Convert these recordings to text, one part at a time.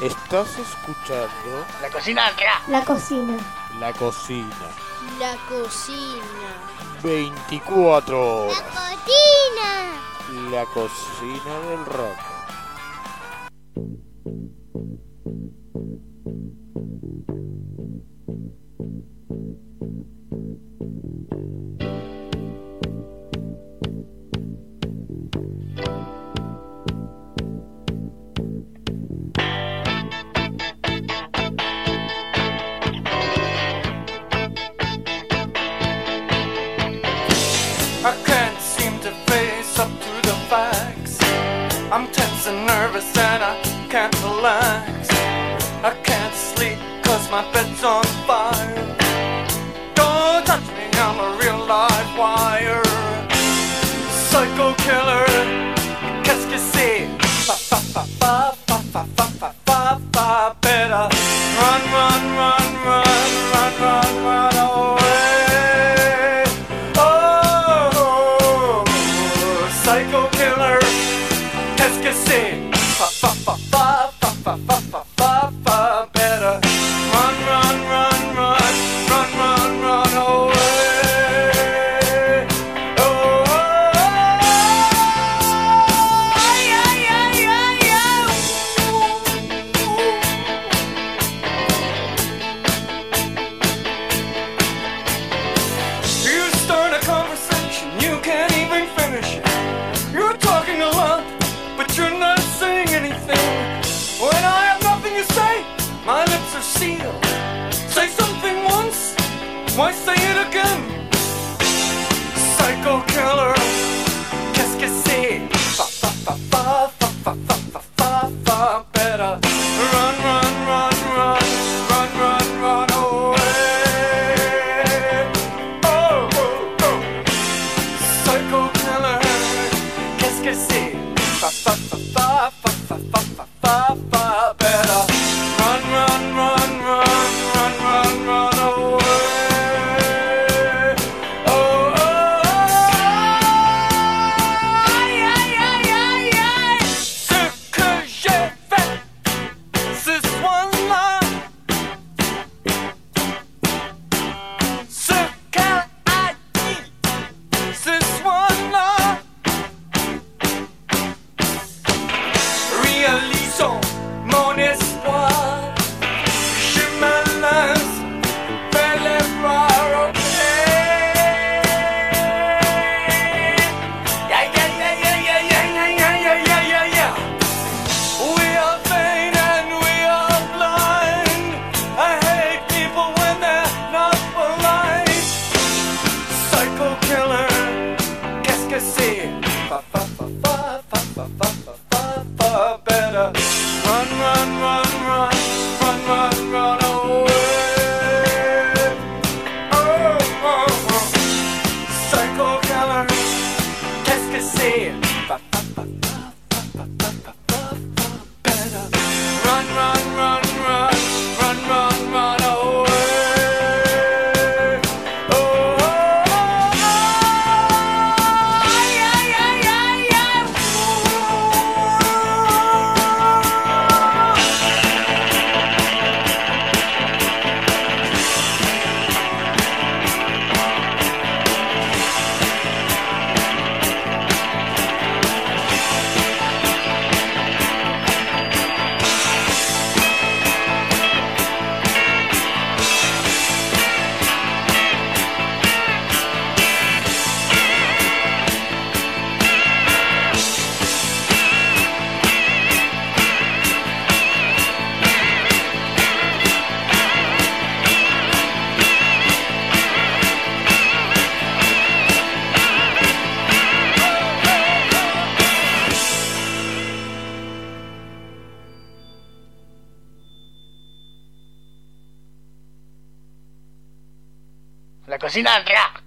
Estás escuchando. La cocina La cocina. La cocina. La cocina. 24 horas. La cocina. La cocina del rock. can't relax. I can't sleep cause my bed's on fire. Don't touch me, I'm a real live wire. Psycho killer, qu'est-ce que c'est? Fa fa fa fa fa fa fa fa fa Better. Run, run, run.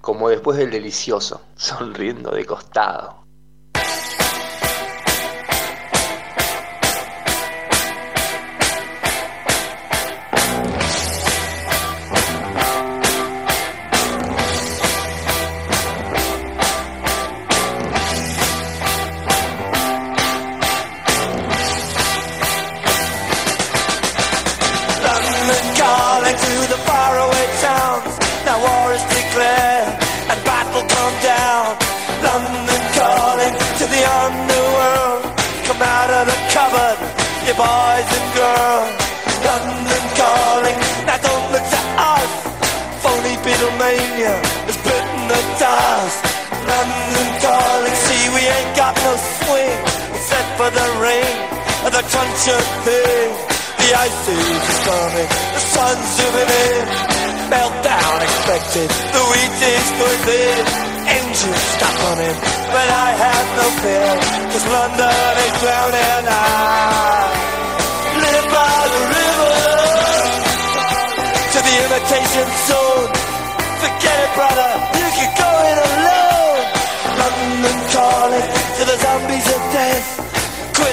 Como después del delicioso, sonriendo de costado. The rain and the crunch of thing. The ice age is coming, the sun's zooming in. Meltdown expected, the wheat is good in. Engines stop running, but I have no fear, cause London is drowning. I live by the river to the imitation zone. Forget it, brother, you can go it alone. London calling to the zombies of death.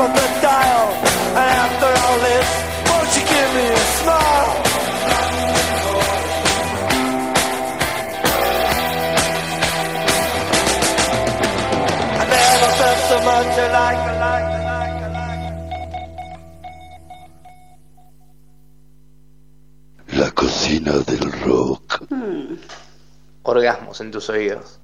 the top of the dial. And after all this, won't you give me a smile? I never felt so much alike, alike, alike, alike. La cocina del rock. Orgasmos en tus oídos.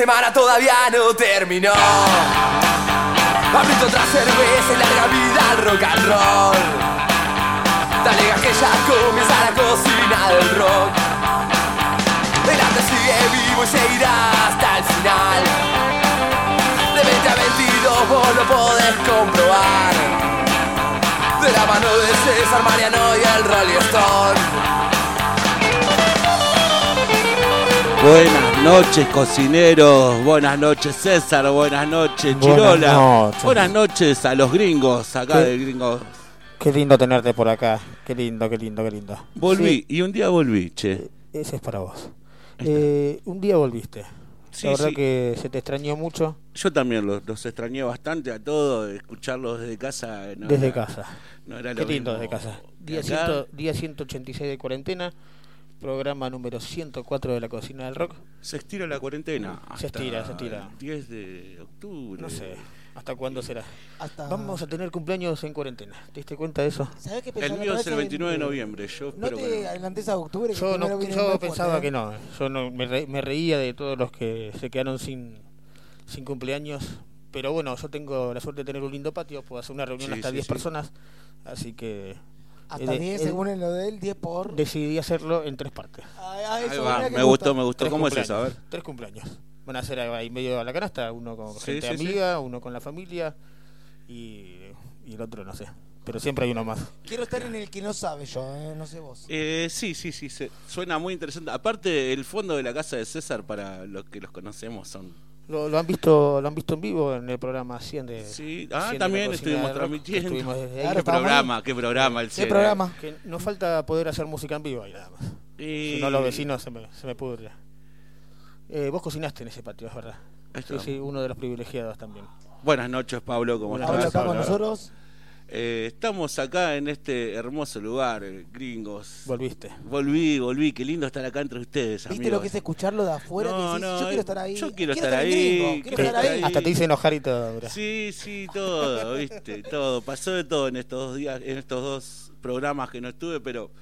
Semana todavía no terminó. Abrito otra cerveza y larga vida al rock and roll. Dale que ya comienza la cocina del rock. El arte sigue vivo y seguirá hasta el final. De 20 a 22 vos lo podés comprobar. De la mano de César Mariano y el Rolling Stone. Buenas noches, cocineros. Buenas noches, César. Buenas noches, Buenas Chirola. noches. Buenas noches a los gringos, acá ¿Qué? de gringos. Qué lindo tenerte por acá. Qué lindo, qué lindo, qué lindo. Volví, Sí, y un día volví, che. ese es para vos. Eh, un día volviste. Sí, la verdad sí. que se te extrañó mucho Yo también los, los extrañé bastante a todos, escucharlos desde casa. no desde era- casa. No era Qué lo lindo mismo desde casa. Día, acá. ciento- día 186 de cuarentena. Programa número 104 de la cocina del rock. Se estira la cuarentena. Se estira, se estira. el 10 de octubre. No sé. ¿Hasta cuándo será? Hasta... Vamos a tener cumpleaños en cuarentena. ¿Te diste cuenta de eso? ¿Sabés qué El mío es el vez 29 de noviembre. Yo No te adelantes a octubre. que Yo, no, yo pensaba fuerte, que ¿eh? no. Yo no, me, re- me reía de todos los que se quedaron sin, sin cumpleaños. Pero bueno, yo tengo la suerte de tener un lindo patio. Puedo hacer una reunión Sí, hasta sí, 10 sí. personas. Así que Hasta Eh, 10 eh, según en lo de él, 10 por... decidí hacerlo en tres partes. Ah, ah, eso, va, me gustó, me gustó. Tres ¿Cómo es eso? A ver. cumpleaños. Tres cumpleaños. Van a ser ahí medio a la canasta. Uno con Sí, gente sí, sí. amiga, uno con la familia y, y el otro no sé. Pero siempre hay uno más. Quiero estar en el que no sabe yo, ¿eh? no sé vos. Eh, sí, sí, sí, se- suena muy interesante. Aparte, el fondo de la casa de César, para los que los conocemos, son... Lo, lo han visto lo han visto en vivo en el programa 100 de Sí, 100 ah, también estuvimos transmitiendo. estuvimos desde ahí. Qué programa, qué programa el ¿Qué cielo. programa? Que nos falta poder hacer música en vivo ahí nada más. Y- Si no los vecinos se me, se me pudre. Eh, vos cocinaste en ese patio, es verdad. Sí, sí, uno de los privilegiados también. Buenas noches, Pablo, ¿cómo Buenas Pablo estás? acá con Pablo. nosotros. Eh, estamos acá en este hermoso lugar, eh, gringos. Volviste. Volví, volví, qué lindo estar acá entre ustedes, ¿Viste amigos. lo que es escucharlo de afuera? No, que decís, no, yo eh, quiero estar ahí. yo quiero estar ahí, quiero estar hasta te hice enojar y todo. mirá. Sí, sí, todo, viste, todo. Pasó de todo en estos dos días, en estos dos programas que no estuve, pero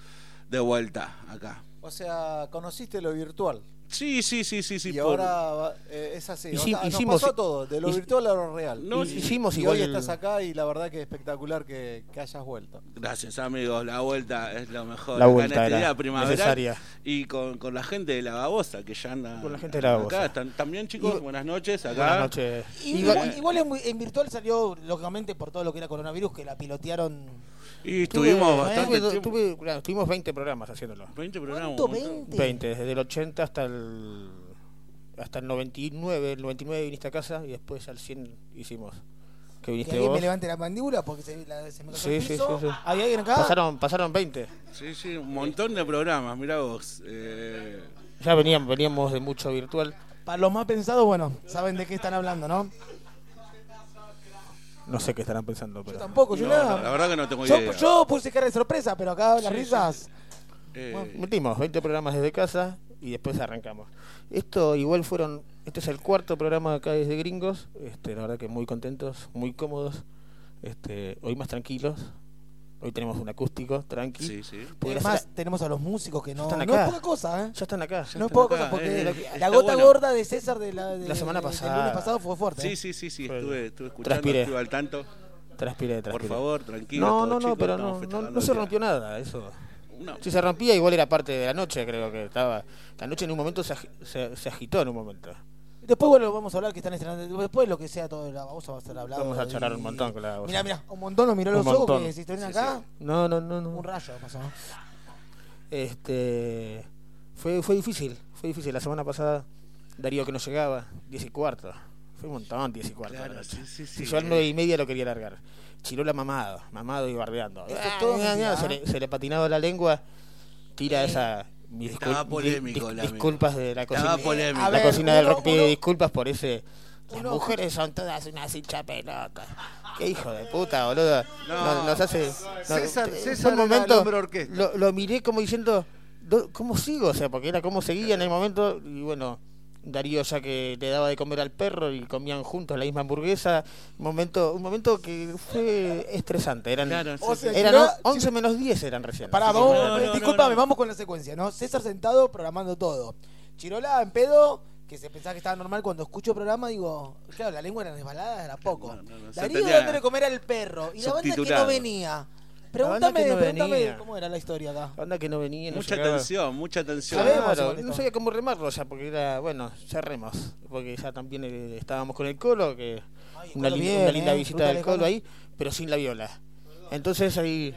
de vuelta acá. O sea, conociste lo virtual. Sí, sí, sí, sí, sí. y por- ahora va- eh, es así. O nos hicimos- pasó todo, de lo hic- virtual a lo real. No, y, hicimos y igual hoy estás acá y la verdad que es espectacular que, que hayas vuelto. Gracias, amigos. La vuelta es lo mejor. La Acá vuelta en este era día primaveral. necesaria. Y con, con la gente de la babosa que ya anda. Con la gente de la babosa. Acá están, también, chicos, Y- buenas noches. Acá. Buenas noches. Igual, igual en, en virtual salió, lógicamente, por todo lo que era coronavirus, que la pilotearon. Y estuvimos tuve- bastante tuve- tuve- claro, estuvimos 20 programas haciéndolo. 20 programas. ¿Cuánto? un montón. 20. 20, desde el 80 hasta el hasta el 99, el 99 viniste a casa y después al 100 hicimos. Que Que viniste alguien vos. me levante la mandíbula porque se, la- se me cayó Sí, el sí, piso. sí, sí. ¿Hay alguien acá? Pasaron pasaron 20. Sí, sí, un montón de programas. Mirá vos. Eh, Ya veníamos veníamos de mucho virtual. Para los más pensados, bueno, saben de qué están hablando, ¿no? No sé qué estarán pensando, Yo pero tampoco, yo no, nada. la verdad que no tengo yo, idea. yo puse cara de sorpresa, pero acá las risas. eh, metimos 20 programas desde casa y después arrancamos. Esto igual fueron este es el cuarto programa acá desde Gringos. Este, la verdad que muy contentos, muy cómodos. Este, hoy más tranquilos. Hoy tenemos un acústico, tranqui. Sí, sí. Además, tenemos a los músicos que no, están no es poca cosa, ¿eh? ya están acá. No es poca acá, cosa porque eh, la, gota bueno. gorda de César de la, de- La semana pasada. lunes pasado fue fuerte. Sí, ¿eh? sí, sí, sí, estuve, estuve escuchando, Transpiré. estuve al tanto. Transpiré, Por favor, tranquilo. No, no, no, pero no, no, no se el rompió nada, eso. No. Si se rompía, igual era parte de la noche, creo que estaba. La noche en un momento se, agi- se, se agitó en un momento. Después, bueno, vamos a hablar que están estrenando. Después, lo que sea todo, la, vamos a estar hablando. Vamos a charlar un montón con la Mira, mira, un montón nos miró Un los ojos que si estuvieran Sí, acá, No, no, no, no. un rayo pasó. Este. Fue, fue difícil, fue difícil. La semana pasada, Darío que no llegaba, 10 y cuarto. Fue un montón, 10 y cuarto. la noche. sí, Si yo al 9 y media lo quería largar. Chirola mamado, mamado y bardeando. Es todo Ah, mentira, se, ¿eh? le, se le patinaba la lengua, tira esa. Mis Estaba discul- polémico, dis- la disculpas de la Estaba cocina. polémico. A La ver, cocina del rock pide disculpas por ese. Las uno- mujeres son todas unas hincha pelota. Qué hijo de puta, boludo. No. Nos, nos hace. César- fue César un momento. Lo, lo miré como diciendo. "Do- ¿Cómo sigo? O sea, porque era como seguía en el momento. Y bueno, Darío ya que le daba de comer al perro y comían juntos la misma hamburguesa. Un momento, un momento que fue estresante. Eran, Claro, sí, O sí. sea, eran Chirola- 11 menos 10 eran recién. Pará, vamos, no, no, no. vamos con la secuencia, ¿no? César sentado programando todo. Chirola en pedo, que se pensaba que estaba normal cuando escucho programa, digo, claro, la lengua era resbalada, era poco. No, no, no, se Darío dándole comer al perro. Y la banda que no venía. Pregúntame, no pregúntame venía. cómo era la historia acá. La onda que no venía. no Mucha llegaba. tensión, mucha Claro, igual no sabía cómo remarlo ya, porque era, bueno, cerremos. Porque ya también eh, estábamos con el Colo, que Ay, una, Colo linda, bien, una linda eh, visita del. Colo ahí, pero sin la viola. Entonces ahí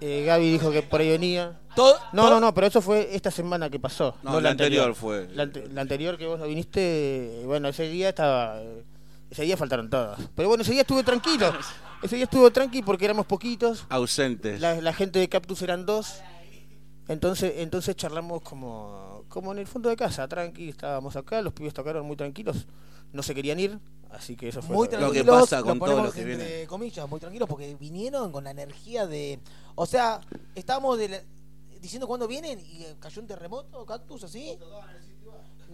eh, Gaby dijo que por ahí venía. Todo, No, no, no, pero eso fue esta semana que pasó. No, la anterior fue. La, ante- la anterior que vos no viniste, eh, bueno, ese día estaba... Ese día faltaron todos. Pero bueno, ese día estuve tranquilo. Ese día estuvo tranqui porque éramos poquitos. Ausentes. La, la gente de Cactus eran dos. Entonces, entonces charlamos como, como en el fondo de casa, tranqui, estábamos acá, los pibes tocaron muy tranquilos, no se querían ir, así que eso fue muy lo- que tranquilos, pasa con lo todo lo ponemos que entre viene. comillas, muy tranquilos porque vinieron con la energía de, o sea, estábamos de la- diciendo cuándo vienen y eh, cayó un terremoto, cactus así.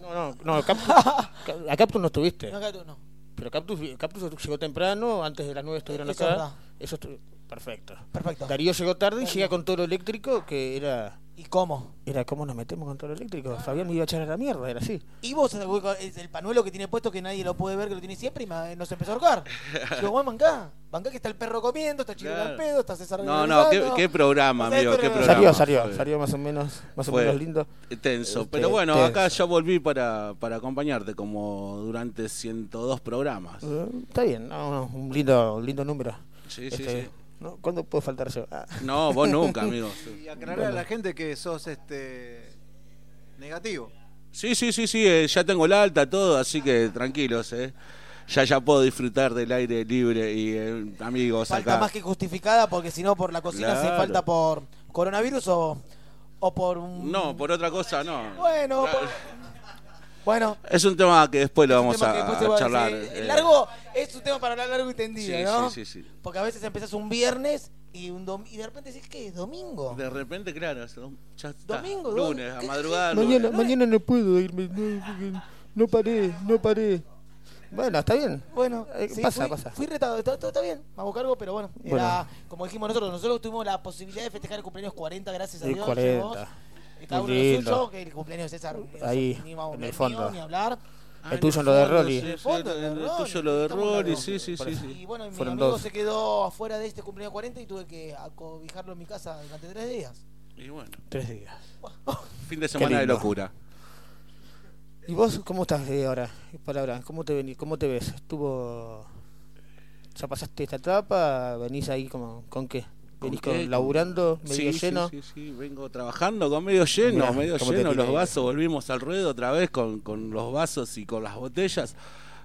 No, no, no, Cactus, a Cactus no estuviste, No, Cactus, no. Pero Cactus, Cactus llegó temprano, antes de las nueve estuvieron Eso es acá, verdad. eso perfecto. Perfecto. Darío llegó tarde y llega con todo lo eléctrico, que era, ¿Y cómo? era ¿cómo nos metemos con todo lo eléctrico? Fabián me iba a echar a la mierda, era así. Y vos, eh, es el panuelo que tiene puesto que nadie lo puede ver, que lo tiene siempre, y ma- nos empezó a ahorcar. Digo, bueno, mancá. Mancá que está el perro comiendo, está Chile Claro. pedo, está César No, no, qué, qué programa, O sea, amigo, esto qué programa. Salió, salió, Fue salió más o menos, más o menos lindo. Tenso. Este, Pero bueno, tenso. acá ya volví para, para acompañarte como durante 102 programas. Eh, Está bien, no, no, un lindo, un lindo número. Sí, sí, Este, sí. ¿No? ¿Cuándo puedo faltar yo? Ah. No, vos nunca, amigo. Y aclarar a la gente que sos este negativo. Sí, sí, sí, sí, eh, ya tengo el alta, todo, así que tranquilos, eh. Ya ya puedo disfrutar del aire libre y eh, amigos Falta acá. más que justificada porque si no por la cocina se Claro. falta por coronavirus o, o por un... No, por otra cosa no. Bueno, Claro. por- bueno. Es un tema que después lo vamos a, charlar. decir. eh. Largo es un tema para hablar largo y tendido, Sí, ¿no? sí, sí, sí. Porque a veces empezás un viernes y un dom- y de repente decís que es domingo. De repente, claro, es dom- ya está. Domingo, lunes, a ¿Qué- madrugada. Mañana, lunes. mañana no puedo irme, no, no paré, no paré. Bueno, está bien. Bueno, Eh, sí, pasa, fui, pasa. fui retado, está, está- está bien, me hago cargo, pero bueno, era, Bueno. como dijimos nosotros, nosotros tuvimos la posibilidad de festejar el cumpleaños 40, gracias a El Dios. 40. llegamos, y cada uno lo suyo, que el cumpleaños de César, Ahí, ni, vamos- en el mío, fondo. ni hablar. Ah, El tuyo en lo de Rolly. sí, El fondo, tuyo lo de Rolly, sí, sí, sí, sí. Y bueno, mi Fueron amigo dos. se quedó afuera de este cumpleaños 40 y tuve que acobijarlo en mi casa durante tres días. Y bueno, Tres días. fin de semana de locura. ¿Y vos cómo estás eh, ahora? Para ahora, ¿cómo te vení, cómo te ves? ¿Estuvo ya pasaste esta etapa? ¿Venís ahí como con qué? ¿Venís ¿Con laburando medio Sí, lleno? Sí, sí, sí, vengo trabajando con medio lleno, Mirá, medio lleno los vasos, volvimos al ruedo otra vez con, con los vasos y con las botellas,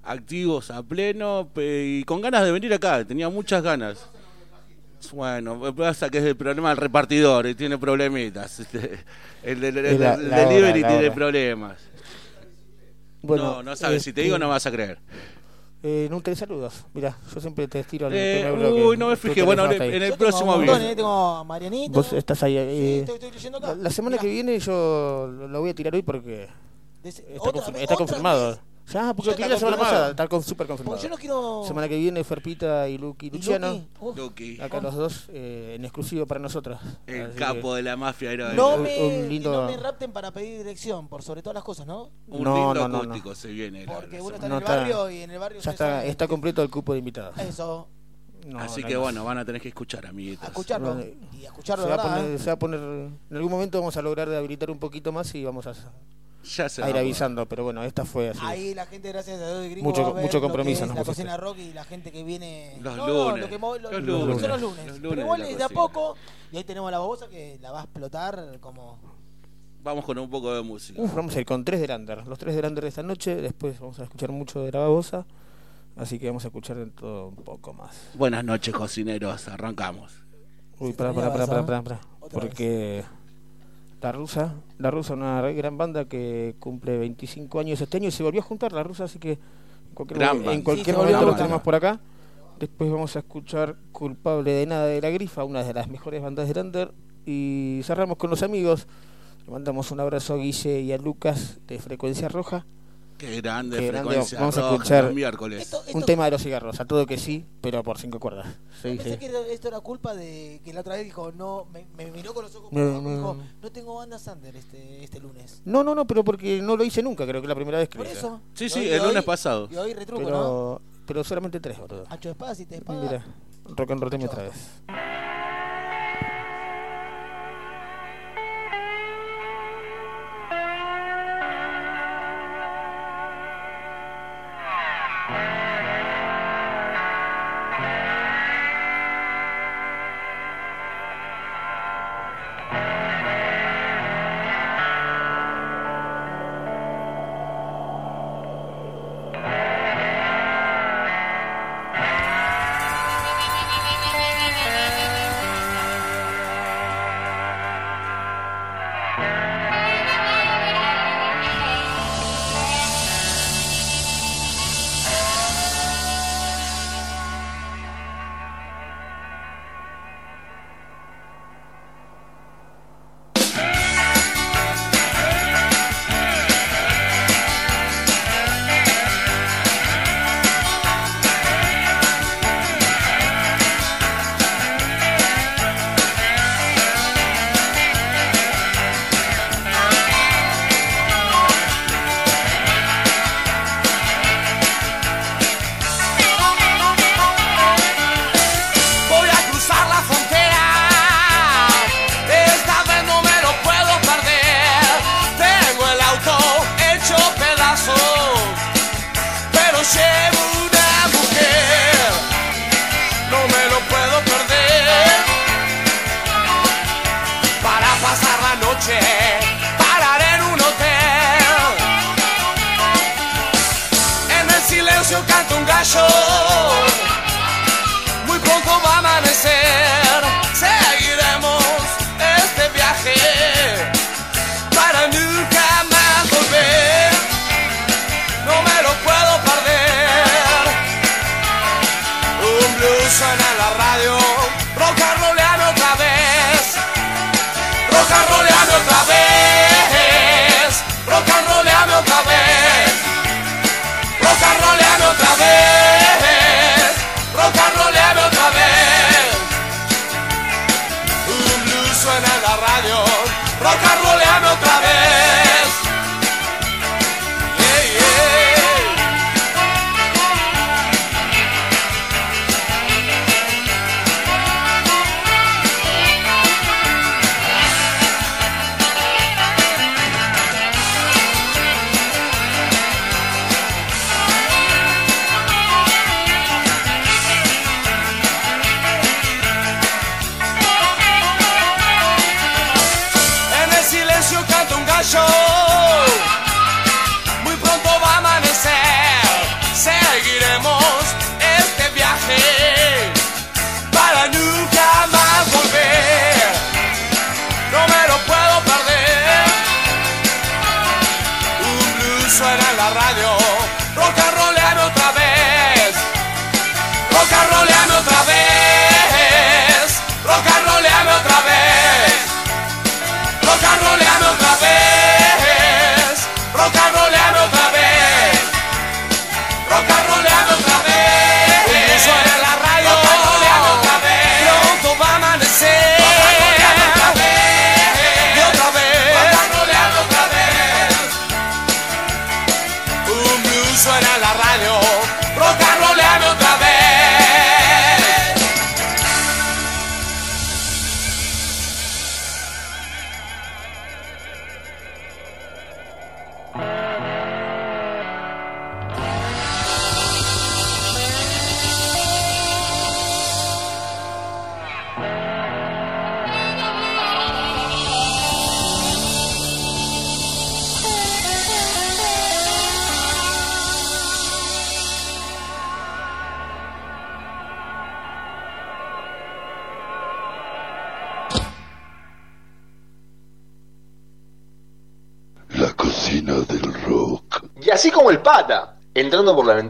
activos a pleno y con ganas de venir acá, tenía muchas ganas. Bueno, pasa que es el problema del repartidor y tiene problemitas. este, El, del- delivery hora, tiene problemas. no, no sabes, si te digo no vas a creer. Eh, no te saludos. Mira, yo siempre te estiro al Eh, primer bloque. uy, no me fijé. Bueno, en el Yo tengo próximo un montón, video. eh, Tengo a Marianita. Vos estás ahí. Sí, eh, estoy, estoy leyendo acá. la, la semana Mirá. que viene yo lo lo voy a tirar hoy porque está, otra confirmado. vez. Ya, porque Ya lo la semana pasada, está con, súper confirmado. Porque yo no quiero. Semana que viene, Ferpita y Lucky ¿Y Luciano. Luqui, Acá los dos, eh, en exclusivo para nosotros. el Así capo de la mafia heroica. No un- me, un lindo- no me rapten para pedir dirección, por sobre todas las cosas, ¿no? Un No, lindo no, no, no. acústico se viene. Porque uno está en el está- barrio y en el barrio Ya está, está completo el cupo de invitados. Eso, No, Así que bueno, van a tener que escuchar, amiguitos. a escucharlo. Y a escucharlo, se de va, a verdad. poner, ¿eh? se va a poner. En algún momento vamos a lograr de habilitar un poquito más y vamos a, Ya se a ir a avisando. Pero bueno, esta fue así. Ahí la gente, gracias a Dios de Gringo, Mucho- va a ver mucho lo que compromiso nos la pusiste. cocina rock y la gente que viene. Los No, no, lunes, lo que mo- lo- los lo- lunes, son los lunes. los lunes Pero igual de de a poco. Y ahí tenemos a la babosa que la va a explotar como. Vamos con un poco de música. Uf, vamos a ir con tres de Lander. Los tres de Lander de esta noche. Después vamos a escuchar mucho de la babosa. Así que vamos a escuchar de todo un poco más. Buenas noches, cocineros. Arrancamos. Uy, pará, pará, pará, pará, pará, ¿no? pará. La rusa, la rusa, una gran banda que cumple 25 años este año y se volvió a juntar la rusa, así que en cualquier, Gran en Sí, momento lo tenemos por acá. Después vamos a escuchar Culpable de Nada de la Grifa, una de las mejores bandas de Lander. Y cerramos con los amigos. Le mandamos un abrazo a Guille y a Lucas de Frecuencia Roja. Qué grande Qué grande. frecuencia. Vamos a escuchar- los miércoles. Esto, esto, Un tema de los cigarros, a todo que sí, pero por cinco cuerdas. Sí, pensé sí. que esto era culpa de que la otra vez dijo, no, me, me miró con los ojos No, por abajo y no. dijo, no tengo banda Sander este, este lunes. No, no, no, pero porque no lo hice nunca, creo que es la primera vez que Por lo hice. eso. Sí, Y sí, hoy- el y lunes hoy- pasado. Y hoy retruco, ¿no? Pero, pero solamente tres, boludo. Ancho de espada, si te espada. Mira, rock and roll otra vez.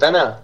ventana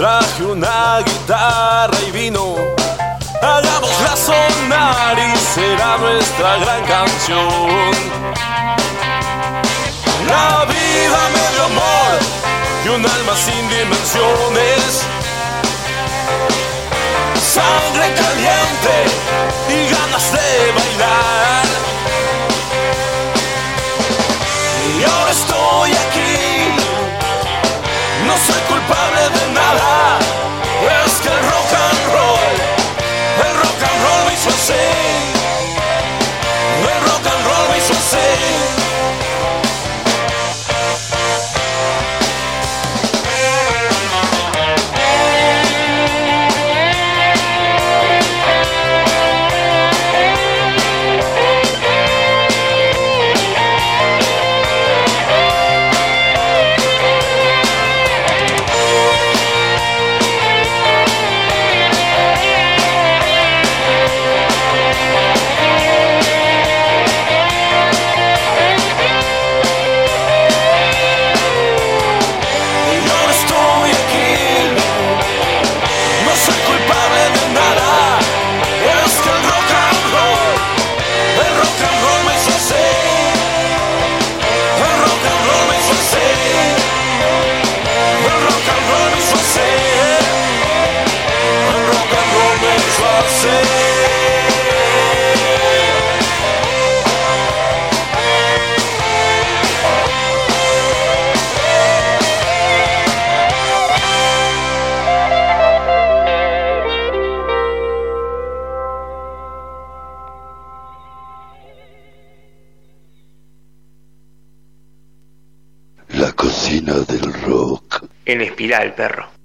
Traje una guitarra y vino. Hagámosla sonar y será nuestra gran canción. La vida me dio amor y un alma sin dimensiones. Sangre caliente y ganas de bailar. pila el perro.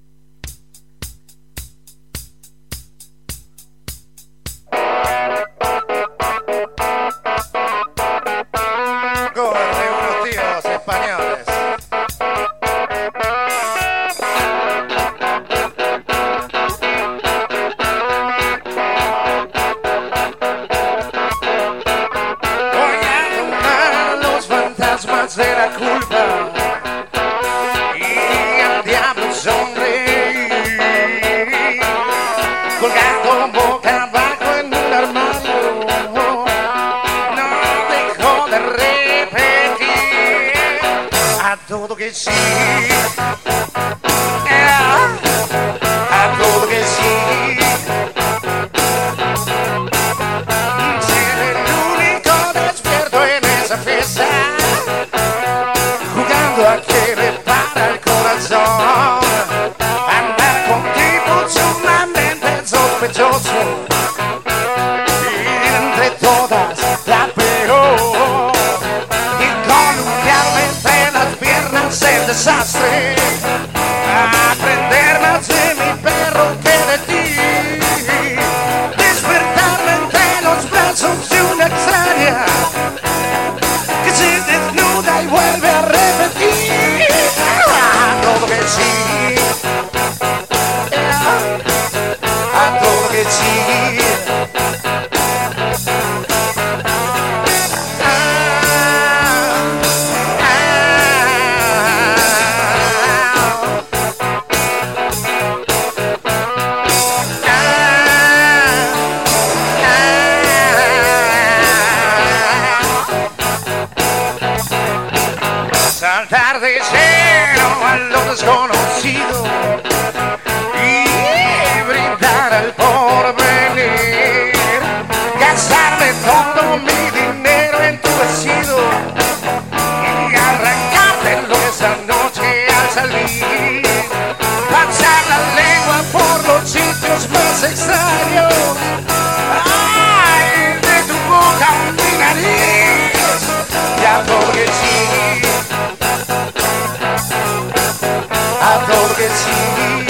A porque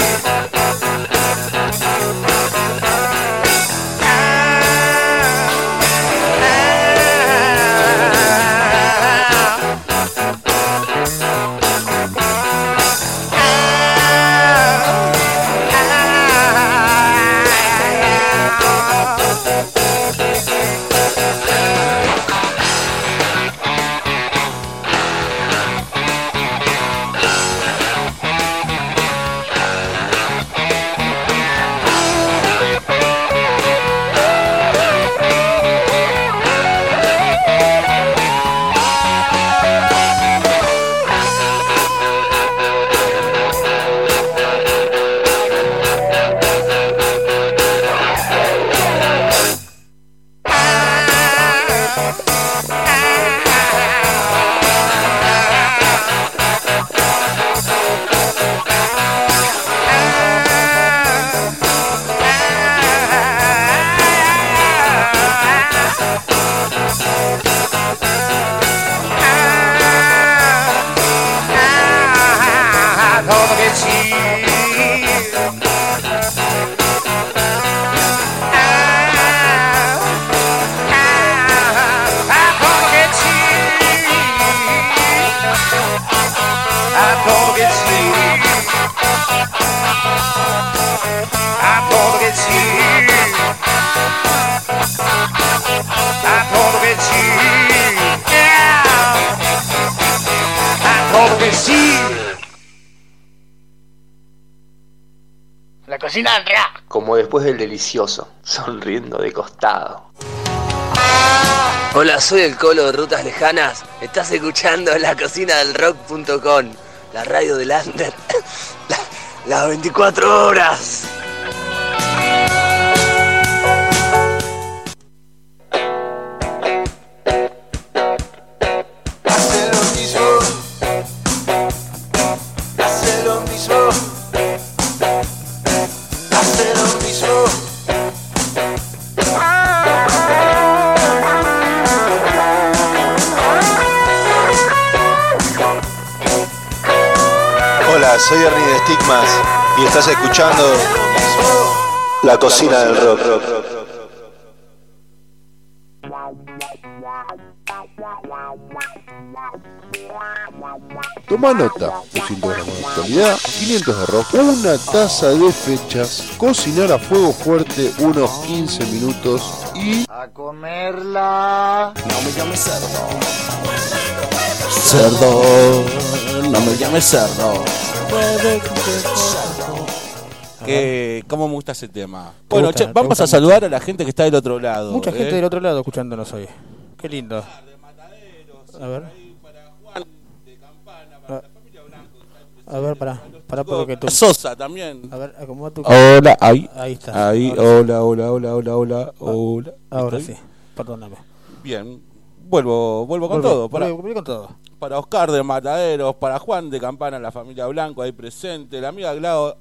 sonriendo de costado. Hola, soy el Colo de Rutas Lejanas. Estás escuchando la cocina del rock.com, la radio del Under. La- las 24 horas. Estás escuchando La Cocina del Rock. Toma nota, 200 gramos de actualidad, 500 de rock, una taza de fechas, cocinar a fuego fuerte unos 15 minutos y... A comerla. No me llames cerdo. Cerdo, no me llames cerdo. Que, ¿Cómo me gusta ese tema? Bueno, gusta? che, ¿Te vamos a saludar a la gente que está del otro lado. Mucha gente ¿eh? del otro lado escuchándonos hoy. Qué lindo. A ver. A- A ver, para, para porque tú. Sosa también. A ver, acomoda tu. Hola, ahí. Ahí está. Ahí, hola, hola, hola, hola, hola, hola. Ahora sí, perdóname. Bien. Vuelvo, vuelvo con todo. Para, con todo. para Oscar de Mataderos, para Juan de Campana, la familia Blanco ahí presente, la amiga Glau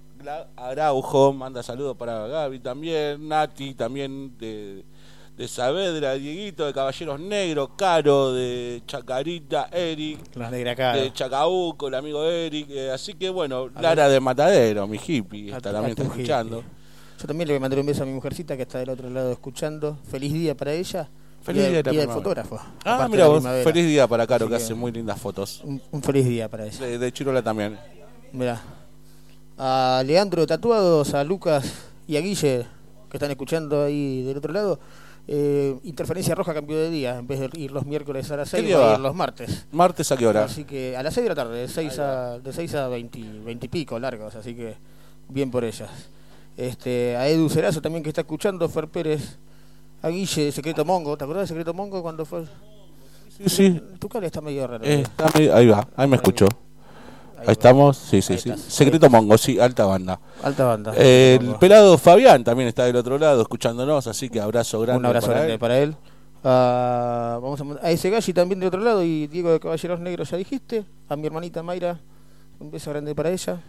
Araujo, manda saludos para Gaby también, Nati también de, de Saavedra, Dieguito de Caballeros Negros, Caro de Chacarita, Eric. Negra cara. De Chacabuco, el amigo Eric, eh, así que bueno, Lara de Matadero, mi hippie, A está, también está escuchando. hippie. Yo también le voy a mandar un beso a mi mujercita que está del otro lado escuchando. Feliz día para ella. Feliz día, del primavera. fotógrafo. Ah, mira vos, feliz día para Caro, que que- hace muy lindas fotos. Un, un feliz día para ella. De, de Chirola también. Mira. A Leandro de Tatuados, a Lucas y a Guille, que están escuchando ahí del otro lado. Eh, Interferencia Roja cambió de día. En vez de ir los miércoles a las ¿Qué 6, día va a ir los martes. ¿Martes a qué hora? Así que a las 6 de la tarde, de 6 a, de 6 a 20, 20 y pico largos. Así que bien por ellas. Este, a Edu Cerazo también que está escuchando, Fer Pérez. A Guille de Secreto Mongo. ¿Te acordás de Secreto Mongo cuando fue? Sí, sí. Tu cable está medio raro. Eh, está medio- ahí va, ahí me escuchó. Ahí estamos, sí, sí, sí. Secreto Mongo, sí, alta banda. Alta banda. Eh, el Mongo. pelado Fabián también está del otro lado escuchándonos, así que abrazo grande. Un abrazo para grande él. para él. Ah, vamos a, ese Galli también de otro lado y Diego de Caballeros Negros ya dijiste. A mi hermanita Mayra, un beso grande para ella.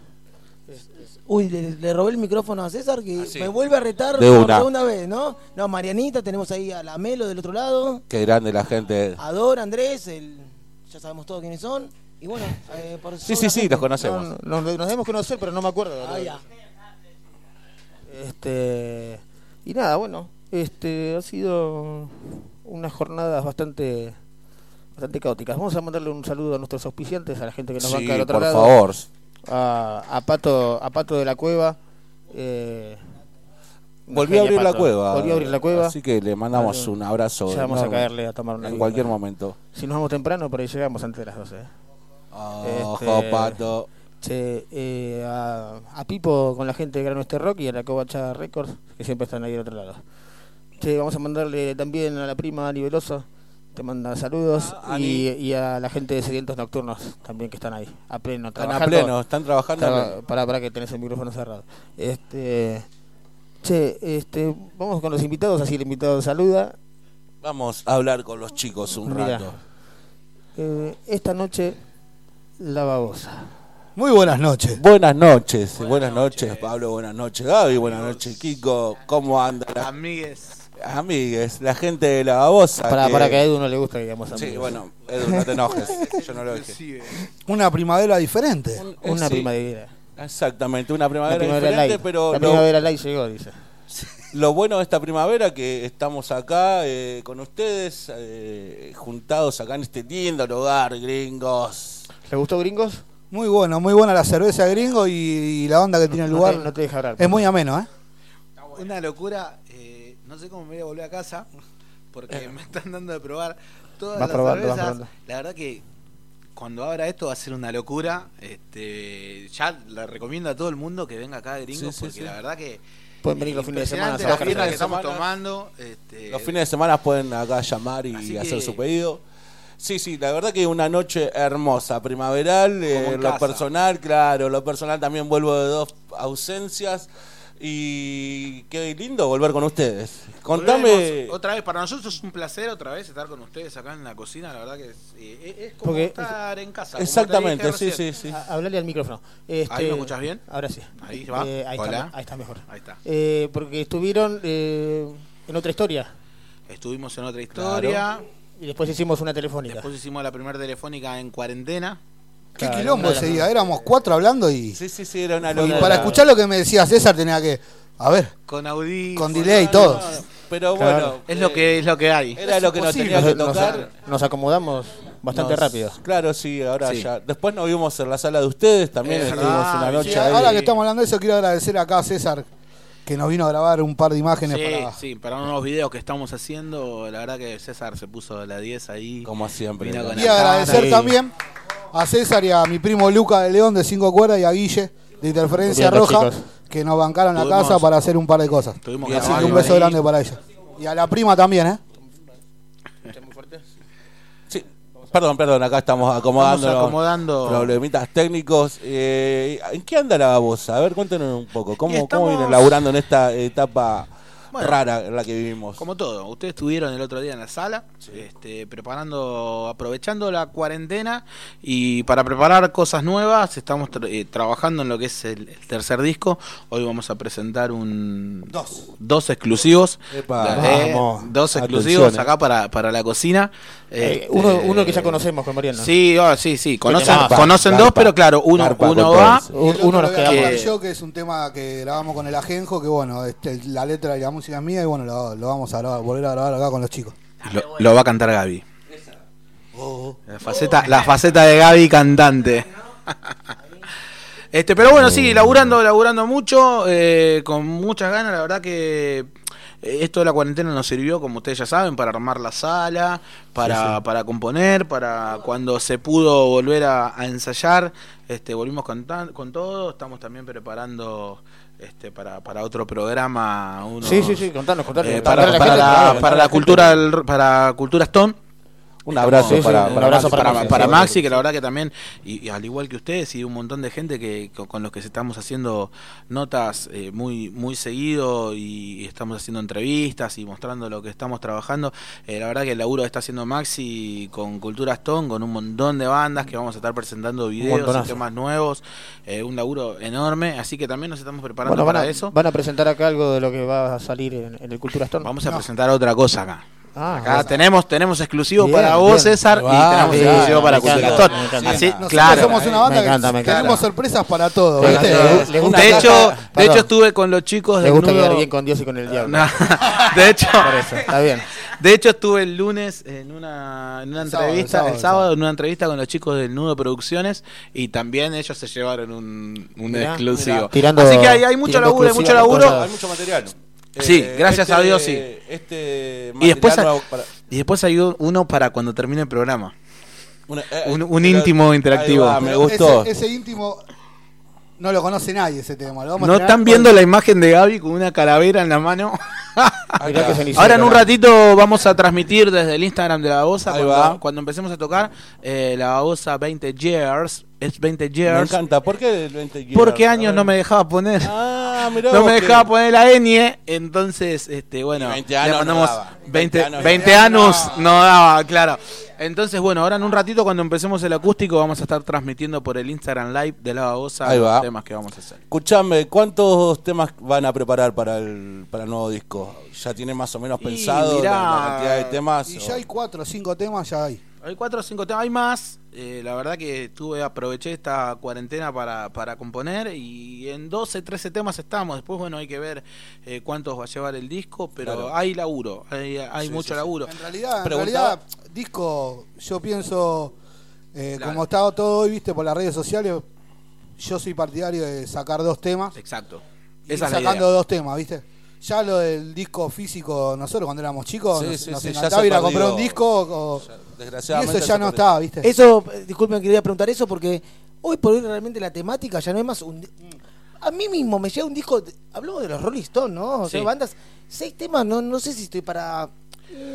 Uy, le, le robé el micrófono a César que sí. me vuelve a retar De por una. segunda vez, ¿no? No, Marianita, tenemos ahí a la Melo del otro lado, Qué grande la gente. a Dor, Andrés, el, ya sabemos todos quiénes son. Y bueno, eh, por Sí, sí, sí, los conocemos. No, no, nos, nos debemos conocer, pero no me acuerdo. Ah, ya. Este y nada, bueno, este ha sido unas jornadas bastante bastante caóticas. Vamos a mandarle un saludo a nuestros auspiciantes, a la gente que nos Sí, banca del otro por lado. favor. A, a Pato a Pato de la Cueva. Eh, Volvió a abrir la cueva. Volvió a abrir la cueva. Así que le mandamos un abrazo. Ya vamos a caerle a tomar una En cualquier momento. Si nos vamos temprano, por ahí llegamos antes de las 12. ¿eh? Ojo, Este, Pato. che, eh, a, a Pipo con la gente de Gran Oeste Rock y a la Covacha Records, que siempre están ahí del otro lado. Che, vamos a mandarle también a la prima Ani Veloso, te manda saludos, Ah, y, y a la gente de Sedientos Nocturnos también que están ahí, a pleno. Están a pleno, están trabajando. Traba- Para, para que tenés el micrófono cerrado. Este, che, este, vamos con los invitados, así el invitado saluda. Vamos a hablar con los chicos un rato. Eh, esta noche, la babosa. Muy buenas noches. Buenas noches, buenas noches, Pablo, buenas noches, Gaby, buenas noches, Kiko, ¿cómo anda? la- Amigues. Amigues, la gente de la babosa. Para, para que a Edu no le gusta que digamos Sí, amigos. bueno, Edu, no te enojes, yo no lo dije. Una primavera diferente. Una Sí. primavera. Exactamente, una La primavera, primavera diferente, light. pero la lo, primavera light llegó, dice. lo bueno de esta primavera que estamos acá eh, con ustedes, eh, juntados acá en este lindo lugar, gringos. ¿Le gustó Gringos? Muy bueno, muy buena la cerveza gringo y, y la onda que tiene el No lugar. te- no te deja hablar. es muy ameno, ¿eh? Una locura. eh, no sé cómo me voy a volver a casa porque me están dando de probar todas Vas las probando, vas cervezas. probando. La verdad que cuando abra esto va a ser una locura. Este, ya le recomiendo a todo el mundo que venga acá de Gringos Sí, sí, porque sí. la verdad que Pueden venir los fines de semana. impresionante a la sacar fiesta que cerveza. estamos semana. tomando. Este, Los fines de semana pueden acá llamar y Así que- hacer su pedido. Sí, sí, la verdad que una noche hermosa, primaveral, eh, Como en lo casa. personal, claro, lo personal también vuelvo de dos ausencias y qué lindo volver con ustedes. Contame, Volvemos otra vez, para nosotros es un placer otra vez estar con ustedes acá en la cocina, la verdad que es, eh, es como Porque- estar en casa. exactamente, sí, sí, sí. A- Hablale al micrófono. Este, ¿Ahí me escuchas bien? Ahora sí. Ahí va. Eh, ahí, Hola. Está, ahí está mejor. Ahí está. Eh, porque estuvieron eh, en otra historia Estuvimos en otra historia, y después hicimos una telefónica. después hicimos la primera telefónica en cuarentena. Qué Claro, quilombo ese día. Éramos cuatro hablando y, Sí, sí, sí, era una y para escuchar lo que me decía César tenía que. A ver, Con audífonos. con delay y todo. Pero Claro. bueno, Es lo que es lo que hay. era lo que nos tenía que nos- tocar. nos acomodamos bastante Nos- rápido. Claro, sí, ahora Sí. ya. Después nos vimos en la sala de ustedes, también Es estuvimos verdad, una noche Sí, ahí. ahora que estamos hablando de eso, quiero agradecer acá a César que nos vino a grabar un par de imágenes Sí, para. sí, para unos videos que estamos haciendo, la verdad que César se puso la 10 ahí. Como siempre. Vino con Y agradecer Sí. también a César y a mi primo Luca de León de Cinco Cuerdas y a Guille de Interferencia Bien, Roja chicos. que nos bancaron la casa para hacer un par de cosas. Tuvimos Así que un beso ahí. grande para ella. Y a la prima también, ¿eh? Sí, perdón, perdón, acá estamos acomodando. Estamos acomodando. Problemitas técnicos. Eh, ¿En qué anda la babosa? A ver, cuéntanos un poco. ¿Cómo, estamos- ¿Cómo vienen laburando en esta etapa Bueno, rara en la que vivimos? Como todo, ustedes estuvieron el otro día en la sala, este, preparando, aprovechando la cuarentena y para preparar cosas nuevas estamos tra- eh, trabajando en lo que es el, el tercer disco. Hoy vamos a presentar un Dos. dos exclusivos, Epa, Eh, vamos. dos Atención, exclusivos eh. acá para, para la cocina. Eh, Este, uno, uno que ya conocemos con Mariano. Sí, oh, sí, sí, conocen, Garpa, conocen garpa, dos, pero claro, uno, garpa uno va. uno nos yo, que es un tema que grabamos con el ajenjo, que bueno, este, la letra y la música es mía y bueno, lo, lo vamos a grabar, volver a grabar acá con los chicos. Lo, lo va a cantar Gaby. La faceta, la faceta de Gaby cantante. Este, pero bueno, sí, laburando, laburando mucho, eh, con muchas ganas, la verdad que eh, esto de la cuarentena nos sirvió, como ustedes ya saben, para armar la sala, para, para componer, para cuando se pudo volver a, a ensayar, este, volvimos con, tan- con todo, estamos también preparando este, para, para otro programa. unos- Sí, sí, sí, contanos, contanos. eh, para, para la, para la cultura para cultura Stone Un abrazo Sí, sí, para, un para abrazo para, Maxi, para sí. Maxi, que la verdad que también, y, y al igual que ustedes y un montón de gente que con, con los que estamos haciendo notas eh, muy muy seguido y estamos haciendo entrevistas y mostrando lo que estamos trabajando, eh, la verdad que el laburo que está haciendo Maxi con Cultura Stone, con un montón de bandas que vamos a estar presentando videos y temas nuevos, eh, un laburo enorme, así que también nos estamos preparando Bueno, para a, eso. van a presentar acá algo de lo que va a salir en, en el Cultura Store. Vamos a presentar otra cosa acá. Ah, Acá tenemos tenemos exclusivo Bien, para vos, bien. César, y tenemos bien, exclusivo para Cultura. Así, Nosotros claro. somos una banda Me encanta, me que encanta. tenemos sorpresas para todo. Me ¿viste? encanta. Le gusta- de hecho, de hecho estuve con los chicos del gusta quedar bien con Dios y con el diablo. No, de hecho, Por eso, está bien. De hecho estuve el lunes en una, en una El sábado, entrevista, el sábado, el sábado, en una entrevista con los chicos del Nudo Producciones y también ellos se llevaron un, un Mirá, exclusivo. mirá. Tirando- Así que hay, hay mucho laburo, hay mucho laburo. Hay mucho material. Sí, Eh, gracias a este- Dios, sí. Este Y después, nuevo para- y después hay un- uno para cuando termine el programa. una- eh, Un, un pero- íntimo interactivo. va, me gustó. Ese, ese íntimo no lo conoce nadie ese tema. Lo vamos a ¿No están con- viendo la imagen de Gaby con una calavera en la mano? Ahora en un ratito vamos a transmitir desde el Instagram de la babosa cuando empecemos a tocar eh, la babosa 20 years. Es 20 Me years. encanta. ¿Por qué el 20 years? Porque años no me dejaba poner. Ah, mirá no me que- dejaba poner la ñ, entonces, este, bueno, Y 20 le años no mandamos daba. 20, 20 años 20 años no daba, claro. Entonces, bueno, ahora en un ratito cuando empecemos el acústico vamos a estar transmitiendo por el Instagram Live de la babosa Ahí va. los temas que vamos a hacer. Escuchame, ¿cuántos temas van a preparar para el, para el nuevo disco? ¿Ya tiene más o menos Y pensado mirá, la, la cantidad de temas? Y o- ya hay cuatro o cinco temas, ya hay. Hay cuatro o cinco temas, hay más. eh, la verdad que tuve, aproveché esta cuarentena para, para componer y en 12, 13 temas estamos. Después, bueno, hay que ver eh, cuántos va a llevar el disco, pero Claro. hay laburo, hay, hay Sí, mucho sí, sí. laburo. En realidad, en realidad, disco, yo pienso, eh, Claro. como está todo hoy, viste, por las redes sociales, yo soy partidario de sacar dos temas. Exacto. y Esa es la sacando idea. dos temas, viste. Ya lo del disco físico, nosotros cuando éramos chicos, Sí, nos, sí, nos sí, encantaba ir a comprar un disco o- Ya, y eso ya no está, viste. Eso, eh, disculpen, quería preguntar eso porque hoy por hoy realmente la temática ya no es más un... A mí mismo me llega un disco, de- hablamos de los Rolling Stones, ¿no? O sea, Sí. bandas, seis temas, no, no sé si estoy para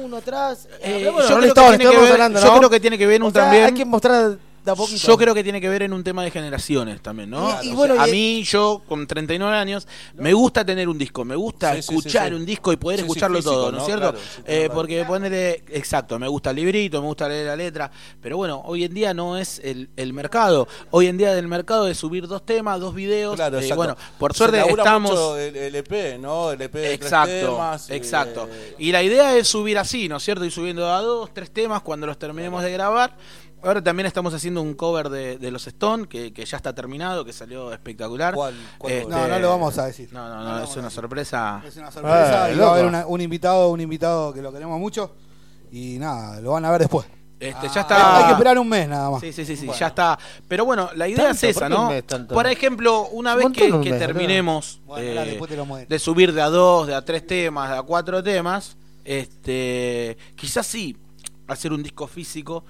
uno atrás. Eh, de yo creo que tiene que ver- yo creo que tiene que ver un O sea, también- Hay que mostrar de a poquito. Yo creo que tiene que ver en un tema de generaciones también, ¿no? Y- y O bueno, sea, a y- mí, yo con 39 años, me gusta tener un disco, me gusta Sí, escuchar sí, sí. un disco y poder Sí, sí, escucharlo físico, todo, ¿no es cierto? Claro, sí, Eh, claro. porque ponerle, exacto, me gusta el librito, me gusta leer la letra, pero bueno, hoy en día no es el, el mercado. Hoy en día del mercado es subir dos temas, dos videos. Claro, eh, bueno, por suerte estamos. mucho el, el EP, ¿no? El EP de tres Exacto, temas, eh, exacto. Y la idea es subir así, ¿no es cierto? Ir subiendo a dos, tres temas cuando los terminemos de grabar. Ahora también estamos haciendo un cover de, de los Stone, que, que ya está terminado, que salió espectacular. ¿Cuál- cuál Este, No, no lo vamos a decir. No, no, no, es una sorpresa. Es una sorpresa Ah, y va a haber una- un invitado, un invitado que lo queremos mucho y nada, lo van a ver después. Este, Ah, ya está. Hay que esperar un mes nada más. Sí, sí, sí, sí, ya está. Pero bueno, la idea ¿Tanto? es esa, ¿Por qué ¿no? un mes tanto? Por ejemplo, una Un vez que, un que mes, terminemos Bueno, eh, de subir de a dos, de a tres temas, de a cuatro temas, este, quizás sí hacer un disco físico,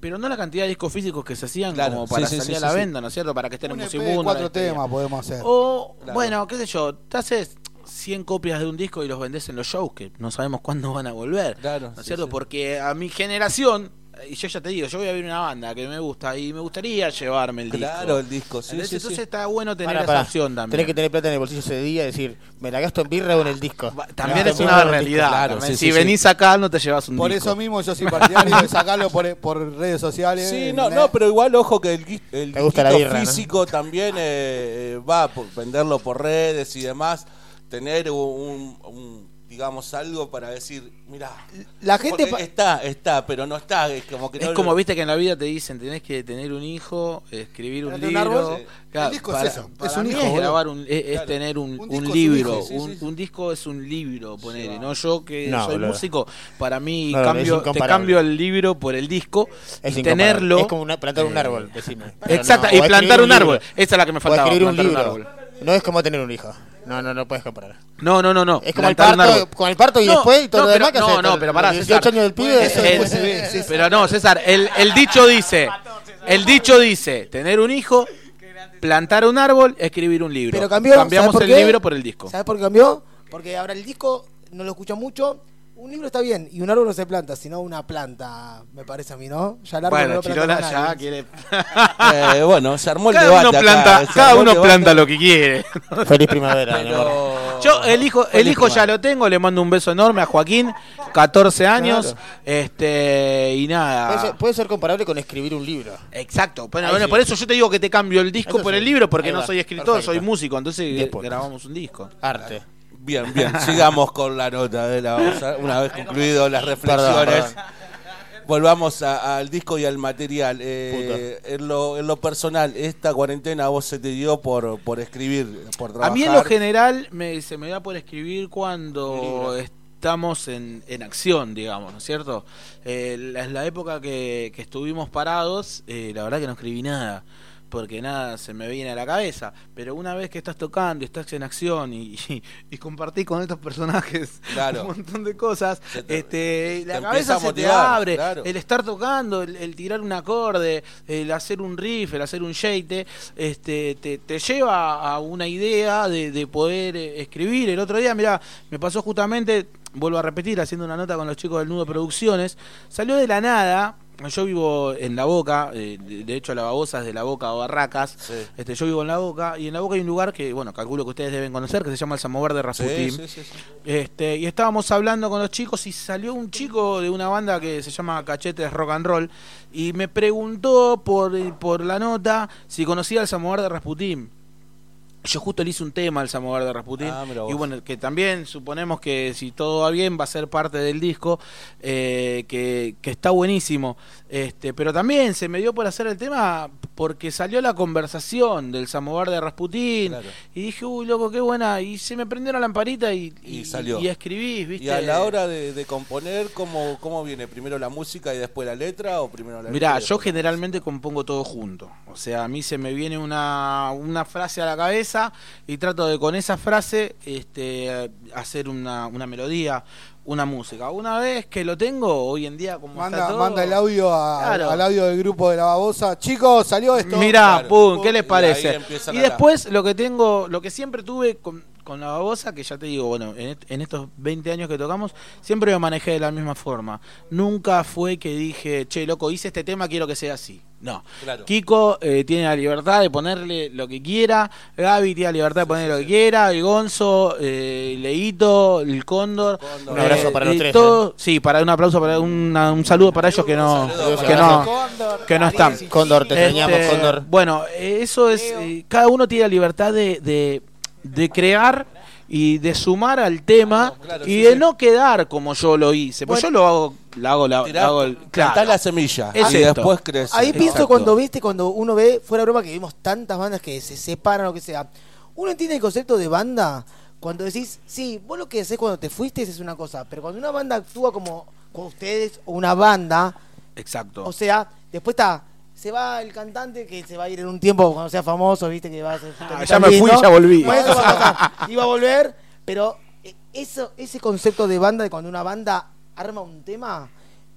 pero no la cantidad de discos físicos que se hacían Claro, como para sí, salir sí, a la sí, sí. venta, ¿no es cierto? Para que estén en Un EP, Musimundo. cuatro historia. temas podemos hacer. O, Claro. bueno, qué sé yo, te haces 100 copias de un disco y los vendés en los shows, que no sabemos cuándo van a volver. Claro, ¿No es sí, cierto? sí. Porque a mi generación, y yo ya te digo, yo voy a ver una banda que me gusta y me gustaría llevarme el disco. Claro, el disco, sí, ¿Entendés? sí, Entonces sí. está bueno tener Pará, esa opción también. Tenés que tener plata en el bolsillo ese día y decir, ¿me la gasto en birra o en el disco? También Claro, es una realidad. claro, sí, si sí, venís acá no te llevas un Por disco. eso mismo yo soy partidario de sacarlo por, por redes sociales. Sí, en no, no, pero igual ojo que el, gui- el físico también eh, eh, va por venderlo por redes y demás, tener un, un- digamos algo para decir, mira, La gente... pa- está, está, pero no está, es como que Es no como viste que en la vida te dicen tenés que tener un hijo, escribir un Tener un libro. Claro, El disco es para, eso, para es un hijo, es grabar un, es, Claro. tener un, Un un un libro. hijo, sí, un, sí. un disco es un libro, ponele. No yo que No, soy músico, para mí No, no, es cambio, te cambio el libro por el disco Es y tenerlo. Es como una- plantar un eh, árbol, decime. Exacto, no, y plantar un árbol. Esa es la que me faltaba. escribir un plantar libro. árbol. No es como tener un hijo. No, no, no puedes comparar. No, no, no, no. Es como el parto, con el parto y No, después y todo no, lo pero- demás que no, no, pero pará, Los 18 César. años del pibe, Es- eso es- después se ve. sí, sí. Pero no, César, el, el dicho dice, el dicho dice, tener un hijo, plantar un árbol, escribir un libro. Pero cambió. Cambiamos ¿sabes por el qué? libro por el disco. ¿Sabes por qué cambió? Porque ahora el disco no lo escucha mucho Un libro está bien, y un árbol no se planta, sino una planta, me parece a mí, ¿no? Ya el árbol no Bueno, planta Chirola ya quiere. Eh, bueno, se armó el cada debate uno planta, cada uno debate. planta lo que quiere. Feliz primavera, amor. Yo el hijo, el hijo ya lo tengo, le mando un beso enorme a Joaquín, 14 años, Claro. este y nada. Puede ser, puede ser comparable con escribir un libro. Exacto. Bueno, bueno, sí. por eso yo te digo que te cambio el disco Eso por sí. el libro, porque Ahí no va. soy escritor, Perfecto. soy músico, entonces grabamos un disco. Arte. Bien, bien, sigamos con la nota de la babosa. Una vez concluido las reflexiones, Perdón, volvamos a- al disco y al material. Eh, en, lo, en lo personal, esta cuarentena a vos se te dio por, por escribir, por A trabajar. mí en lo general me, se me da por escribir cuando estamos en, en acción, digamos, ¿no es cierto? Eh, la- es la época que, que estuvimos parados, eh, la verdad que no escribí nada, porque nada se me viene a la cabeza, pero una vez que estás tocando y estás en acción y, y, y compartís con estos personajes Claro. un montón de cosas, te- este, la cabeza se te motivar, abre, claro. el estar tocando, el, el tirar un acorde, el hacer un riff, el hacer un shake, este, te, te lleva a una idea de, de poder eh, escribir. El otro día, mira, me pasó justamente, vuelvo a repetir, haciendo una nota con los chicos del Nudo Producciones, salió de la nada. Yo vivo en La Boca, eh, de hecho la babosa es de La Boca o Barracas. Este, yo vivo en La Boca y en La Boca hay un lugar que, bueno, calculo que ustedes deben conocer, que se llama el Samovar de Rasputín. Sí, sí, sí, sí. Este, y estábamos hablando con los chicos y salió un chico de una banda que se llama Cachetes Rock and Roll y me preguntó por, por la nota si conocía el Samovar de Rasputín. Yo justo le hice un tema al Samovar de Rasputín Ah, y bueno, que también suponemos que si todo va bien va a ser parte del disco, eh, que, que está buenísimo. Este, pero también se me dio por hacer el tema porque salió la conversación del Samovar de Rasputín Claro. y dije, uy, loco, qué buena. Y se me prendió la lamparita y, Y salió. y escribís, ¿viste? Y a la hora de, de componer, ¿cómo, ¿cómo viene? ¿Primero la música y después la letra o primero la Mirá, letra? yo generalmente compongo todo junto. O sea, a mí se me viene una, una frase a la cabeza y trato de con esa frase este, hacer una, una melodía, una música. Una vez que lo tengo, hoy en día como está Manda, todo... manda el audio a- Claro. al audio del grupo de la babosa. Chicos, salió esto. Mirá, Claro. pum, ¿qué les parece? Y después lo que tengo, lo que siempre tuve con, con la babosa, que ya te digo, bueno, en, en estos 20 años que tocamos, siempre me manejé de la misma forma. Nunca fue que dije, che, loco, hice este tema, quiero que sea así. No. Claro. Kiko eh, tiene la libertad de ponerle lo que quiera, Gaby tiene la libertad de ponerle lo que quiera, el Gonzo, eh, Leito, el Cóndor. Un abrazo para los tres, todo- Sí, para un aplauso, para una- un saludo para ellos que no, que no, que no están. Cóndor, te extrañamos, Este, Cóndor. Bueno, eh, eso es. eh, cada uno tiene la libertad de, de, de crear y de sumar al tema claro, y sí, de sí. no quedar como yo lo hice. Pues yo lo hago, la hago, la, Tirás, la hago el- plantás claro. la semilla Es y esto. después crece. Ahí pienso Exacto. cuando viste, cuando uno ve, fuera de broma, que vimos tantas bandas que se separan o que sea. Uno entiende el concepto de banda cuando decís, sí, vos lo que haces cuando te fuiste es una cosa, pero cuando una banda actúa como con ustedes o una banda, Exacto. o sea, después está, se va el cantante que se va a ir en un tiempo cuando sea famoso, viste que va a ser Ah, ya me fui y ya volví. Bueno, eso va a pasar. Iba a volver, pero eh, eso, ese concepto de banda, de cuando una banda arma un tema,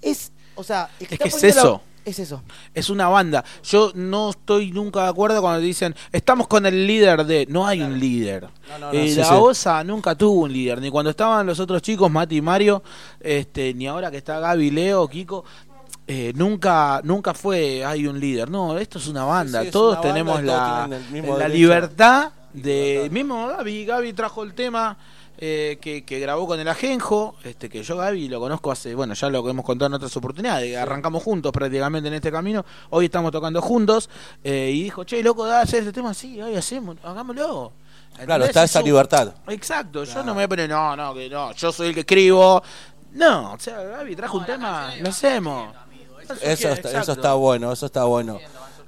es, o sea, Es que es la- eso. es eso. Es una banda. Yo no estoy nunca de acuerdo cuando dicen, estamos con el líder de... No hay un líder. No, no, no, Eh, sí, la sí. OSA nunca tuvo un líder. Ni cuando estaban los otros chicos, Mati y Mario, este, ni ahora que está Gaby, Leo, Kiko. eh, nunca nunca fue hay un líder. No, esto es una banda. Sí, sí, es todos una tenemos la, la libertad de... Mismo Gaby, Gaby trajo el tema... eh, que, que grabó con el Ajenjo, este que yo Gaby lo conozco hace, bueno, ya lo hemos contado en otras oportunidades, arrancamos juntos prácticamente en este camino, hoy estamos tocando juntos, eh, y dijo, che, loco, da hacer este tema, sí, hoy hacemos, hagámoslo. Claro, está Es esa libertad. Exacto, yo no me voy a poner, no, no, que no, yo soy el que escribo. No, o sea, Gaby trajo un tema, lo hacemos. Eso está, eso está bueno, eso está bueno.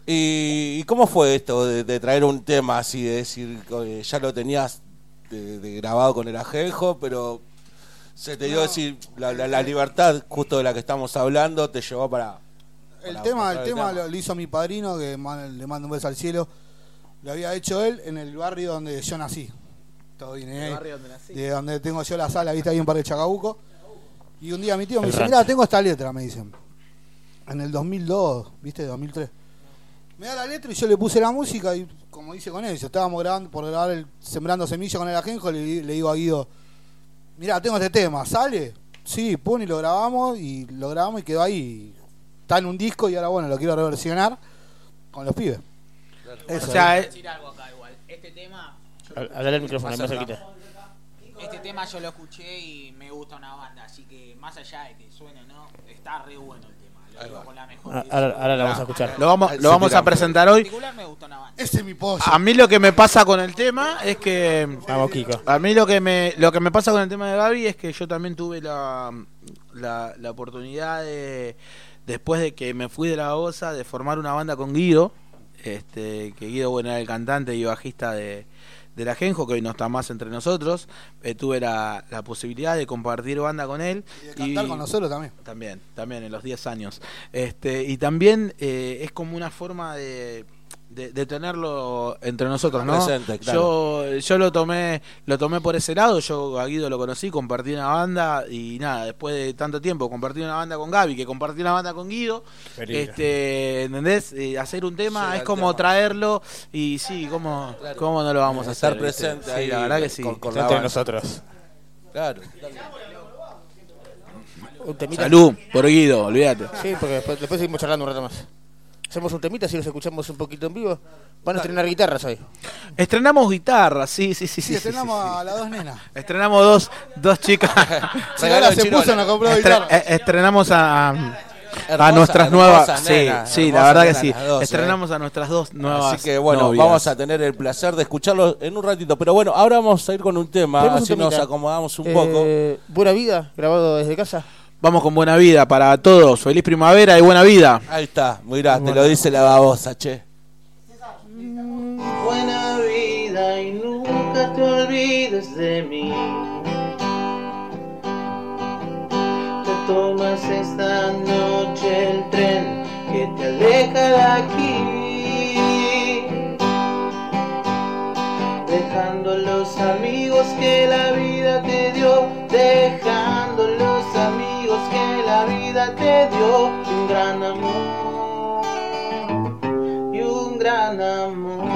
¿Y, cómo fue esto de, de traer un tema así, de decir, que ya lo tenías de, de grabado con el ajenjo, pero se te dio decir, la, la- la libertad justo de la que estamos hablando te llevó para... El para tema, el tema lo, lo hizo mi padrino, que man- le mando un beso al cielo. Lo había hecho él en el barrio donde yo nací. Todo bien, ¿eh? barrio donde nací. De donde tengo yo la sala, viste ahí un par de Chacabuco. Y un día mi tío me El dice, mira, tengo esta letra, me dicen. En el 2002, viste, 2003. Me da la letra y yo le puse la música y como dice con yo estábamos grabando, por grabar el Sembrando Semilla con el ajenjo, le, le digo a Guido, mira, tengo este tema, ¿sale? Sí, pum, y lo grabamos y lo grabamos y quedó ahí. Está en un disco y ahora bueno, lo quiero reversionar con los pibes. Eso. O sea, Quiero eh, decir algo acá igual. Este tema, Hablar el micrófono, más cerquita. este tema yo lo escuché y me gusta una banda, así que más allá de que suene o no, está re bueno el la Ah. Ahora, ahora lo vamos a escuchar. lo vamos, lo vamos a presentar hoy. En particular me gusta una banda. Ese es mi pollo. A mí lo que me pasa con el tema es que Vamos, Kiko. a mí lo que me lo que me pasa con el tema de Gaby es que yo también tuve la la, la oportunidad de después de que me fui de la OSA de formar una banda con Guido, este que Guido bueno era el cantante y bajista de de la Genjo, que hoy no está más entre nosotros, eh, tuve la, la posibilidad de compartir banda con él. Y de cantar con nosotros también. También, también en los 10 años. Este, y también eh, es como una forma de, de, de tenerlo entre nosotros, ¿no? Presente, claro. Yo, yo lo tomé, lo tomé por ese lado, yo a Guido lo conocí, compartí una banda y nada, después de tanto tiempo compartí una banda con Gaby, que compartí una banda con Guido, este, ¿entendés? Eh, hacer un tema Llega es como tema. traerlo y sí, ¿cómo, cómo no lo vamos a Estar hacer? viste? presente Sí, ahí la verdad que sí. con- con la nosotros. Claro. Un temita. Salud, por Guido, olvídate. Sí, porque después, después seguimos charlando un rato más. Hacemos un temita, si los escuchamos un poquito en vivo. Van a estrenar guitarras hoy. Estrenamos guitarra, sí, sí, sí. Sí, sí, estrenamos sí, sí. a las dos nenas. Estrenamos dos, dos chicas. Chirola se puso, nos compró Estre- guitarra. eh, estrenamos a, a Hermosa- nuestras hermosas nuevas. Sí, sí, la verdad que sí. dos, eh. estrenamos a nuestras dos nuevas. Así que bueno, novias. vamos a tener el placer de escucharlo en un ratito. Pero bueno, ahora vamos a ir con un tema, Tenemos un así nos acomodamos un Eh, poco. Buena vida, grabado desde casa. Vamos con buena vida para todos. Feliz primavera y buena vida. Ahí está, mirá, te lo dice la babosa, che. Buena vida y nunca te olvides de mí. Te tomas esta noche el tren que te aleja de aquí. Dejando los amigos que la vida te dio, dejando la vida te dio, un gran amor y un gran amor.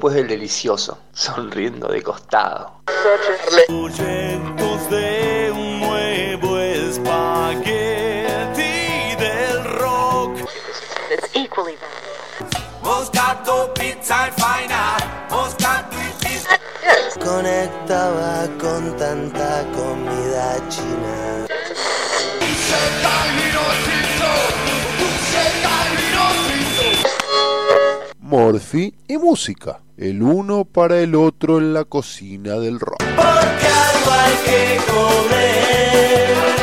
Después del delicioso, sonriendo de costado. Proyectos de un nuevo espagueti del rock. Moscato, pizza faina. Moscato y pizza. Conectaba con tanta comida china. Morphy y música. El uno para el otro en la cocina del rock. Porque algo hay que comer.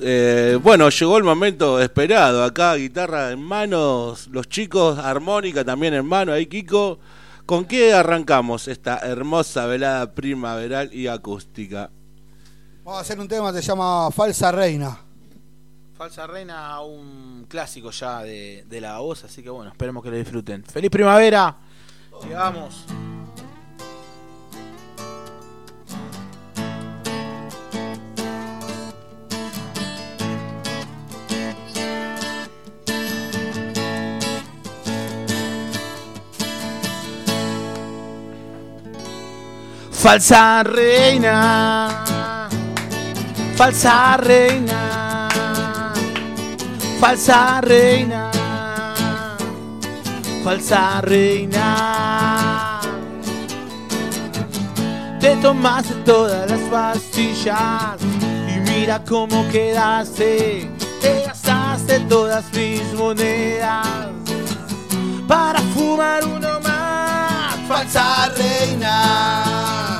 Eh, bueno, llegó el momento esperado. Acá guitarra en manos, los chicos, armónica también en mano. Ahí Kiko, ¿con qué arrancamos esta hermosa velada primaveral y acústica? Vamos a hacer un tema que se llama Falsa Reina. Falsa Reina, un clásico ya de, de la voz, así que bueno, esperemos que lo disfruten. ¡Feliz primavera! Llegamos. Falsa reina, falsa reina, falsa reina, falsa reina. Te tomaste todas las pastillas y mira cómo quedaste. Te gastaste todas mis monedas para fumar uno más. Falsa reina,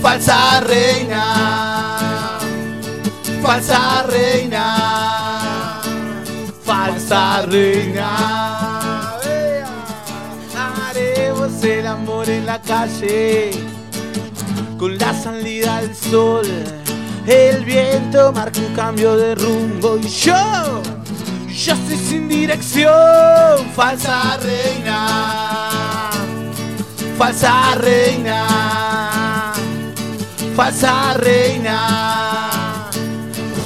falsa reina, falsa reina, falsa reina. Haremos el amor en la calle con la salida del sol. El viento marca un cambio de rumbo y yo, yo estoy sin dirección. Falsa reina, falsa reina, falsa reina,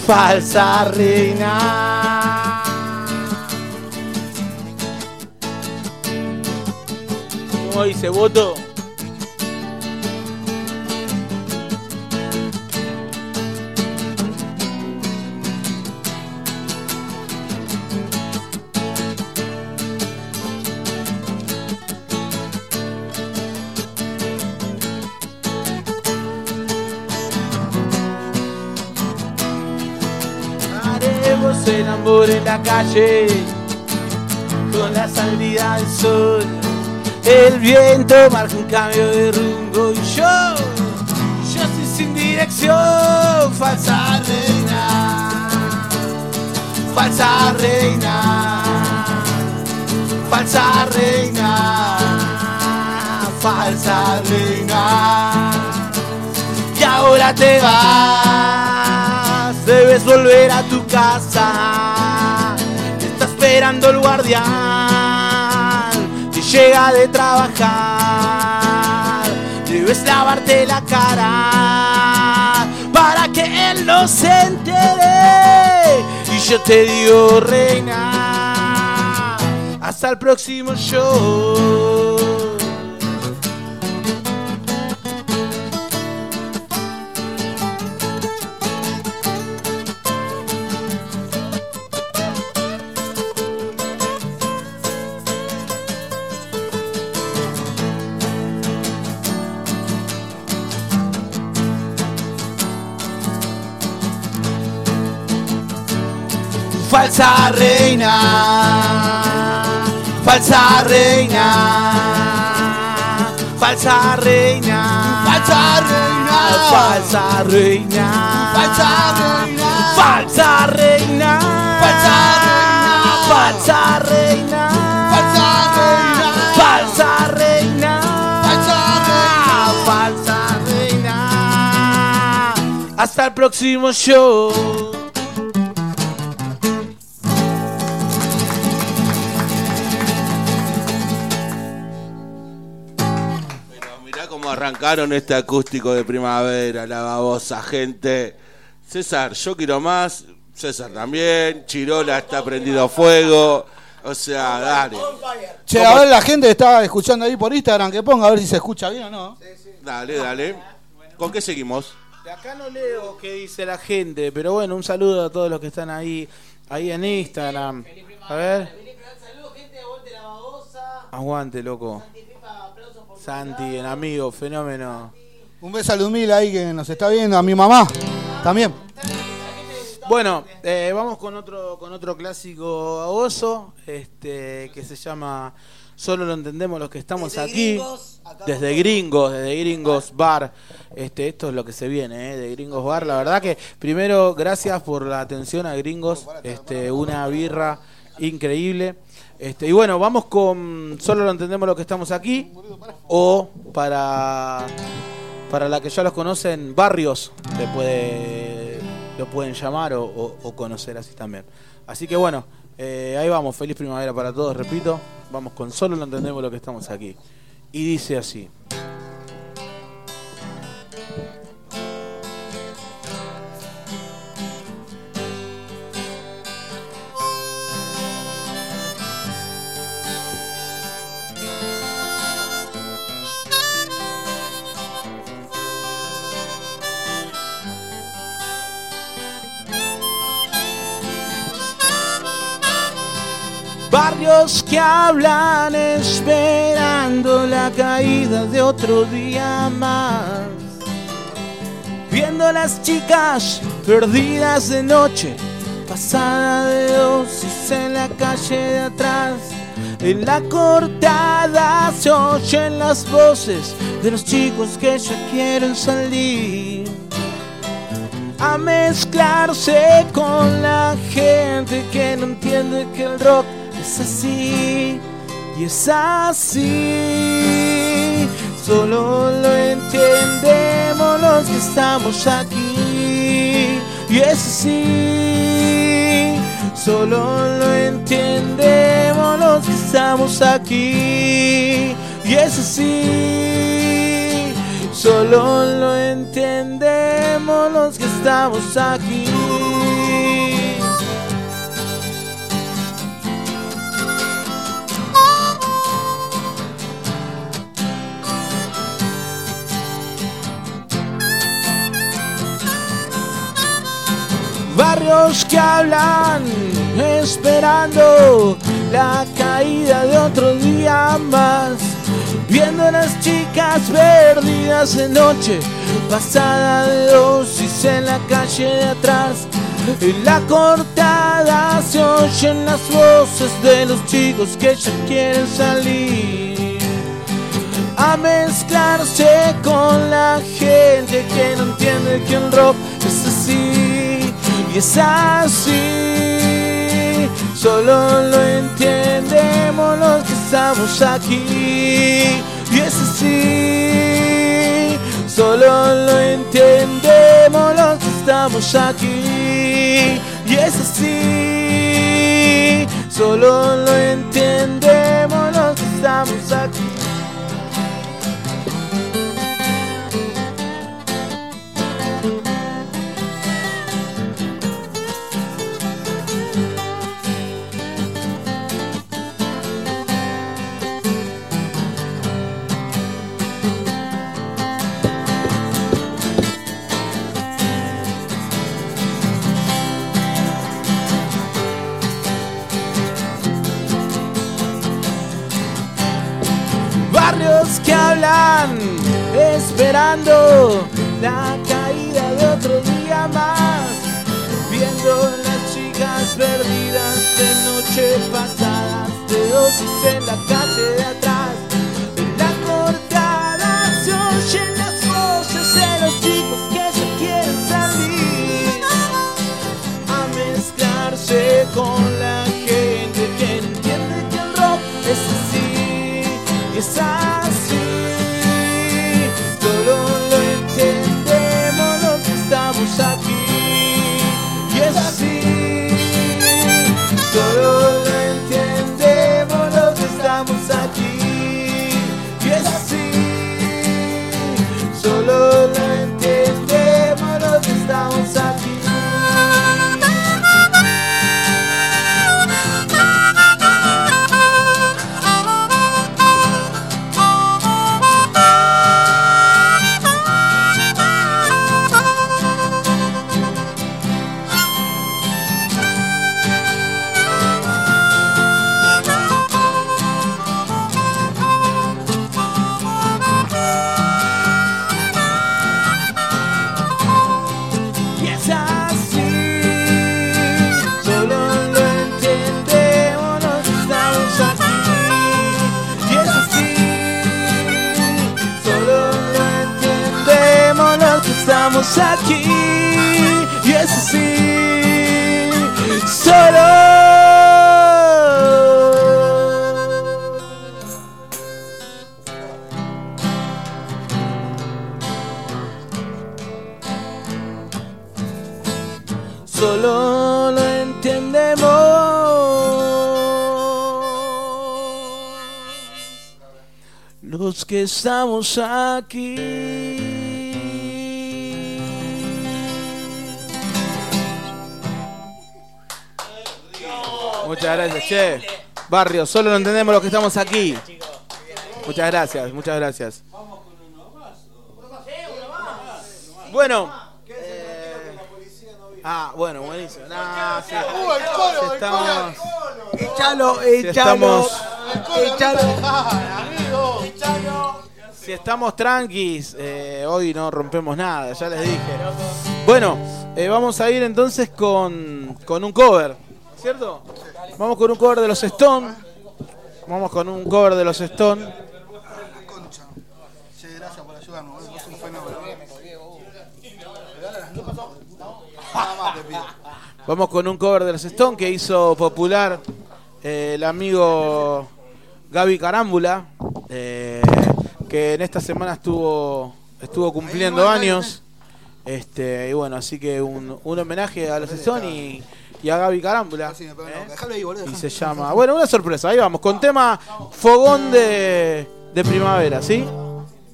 falsa reina. ¿Cómo dice voto? Amor en la calle con la salida del sol. El viento marca un cambio de rumbo y yo, yo estoy sin dirección. Falsa reina, falsa reina, falsa reina, falsa reina. Y ahora te vas, debes volver a tu casa. Esperando el guardián que llega de trabajar. Debes lavarte la cara para que él no se entere. Y yo te digo, reina, hasta el próximo show. Falsa reina, falsa reina, falsa reina, falsa reina, falsa reina, falsa reina, falsa reina, falsa reina, falsa reina, falsa reina, falsa reina. Hasta el próximo show. Arrancaron este acústico de primavera, la babosa gente. César, yo quiero más. César también. Chirola está prendido a fuego. O sea, dale. Che, ¿Cómo- a ver la gente que está escuchando ahí por Instagram que ponga a ver si se escucha bien o no. Dale, dale. ¿Con qué seguimos? De acá no leo qué dice la gente, pero bueno, un saludo a todos los que están ahí, ahí en Instagram. A ver. Aguante, loco. Santi, el amigo, fenómeno. Un beso a Ludmila ahí que nos está viendo, a mi mamá también. Bueno, eh, vamos con otro con otro clásico oso, este que se llama Solo lo entendemos los que estamos Desde aquí. Gringos, desde Gringos, desde Gringos Bar. Este, esto es lo que se viene, eh, de Gringos Bar. La verdad que primero gracias por la atención a Gringos, este una birra increíble. Este, y bueno, vamos con Solo lo entendemos los que estamos aquí o para para la que ya los conocen, barrios, lo pueden llamar o, o- o conocer así también. Así que bueno, eh, ahí vamos, feliz primavera para todos, repito, vamos con solo lo entendemos lo que estamos aquí. Y dice así. Barrios que hablan esperando la caída de otro día más. Viendo a las chicas perdidas de noche, pasada de dosis en la calle de atrás. En la cortada se oyen las voces de los chicos que ya quieren salir a mezclarse con la gente que no entiende que el rock es así y es así. Solo lo entendemos los que estamos aquí y es así. Solo lo entendemos los que estamos aquí y es así. Solo lo entendemos los que estamos aquí. Barrios que hablan esperando la caída de otro día más. Viendo a las chicas perdidas de noche, pasada de dosis en la calle de atrás. En la cortada se oyen las voces de los chicos que ya quieren salir a mezclarse con la gente que no entiende que el rock es así y es así. Solo lo entendemos los que estamos aquí y es así. Solo lo entendemos los que estamos aquí y es así. Solo lo entendemos los que estamos aquí. Esperando la caída de otro día más. Viendo las chicas perdidas de noche pasadas de dosis en la calle estamos aquí. Muchas gracias, che. Barrio, solo lo entendemos los que estamos aquí. Muchas gracias, muchas gracias. Bueno. eh, Ah, bueno, buenísimo. Nah, sí. Uh, estamos, Échalo, si échalo. Si estamos tranquis, eh, hoy no rompemos nada, ya les dije. Bueno, eh, vamos a ir entonces con, con un cover, ¿cierto? Vamos con un cover de los Stone. Vamos con un cover de los Stone. Vamos con un cover de los Stone que hizo popular eh, el amigo Gaby Carámbula, eh, que en esta semana estuvo estuvo cumpliendo años. Este, y bueno, así que un, un homenaje a los Stone y, y a Gaby Carámbula. ¿eh? Y se llama. Bueno, una sorpresa, ahí vamos, con tema fogón de, de primavera, ¿sí?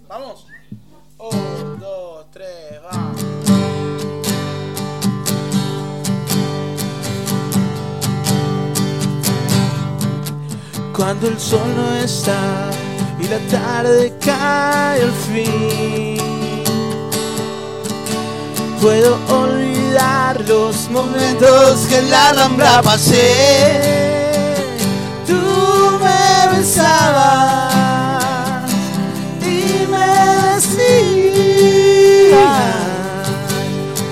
Vamos. Un, dos, Cuando el sol no está y la tarde cae al fin, puedo olvidar los momentos que en la rambla pasé. Tú me besabas y me decías,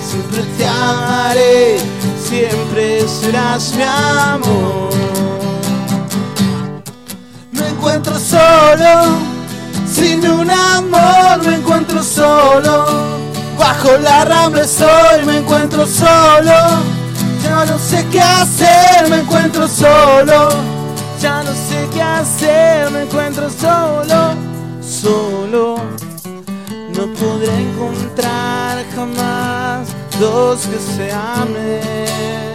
siempre te amaré, siempre serás mi amor. Me encuentro solo, sin un amor, me encuentro solo. Bajo la rambla estoy, me encuentro solo. Ya no sé qué hacer, me encuentro solo. Ya no sé qué hacer, me encuentro solo. Solo. No podré encontrar jamás dos que se amen.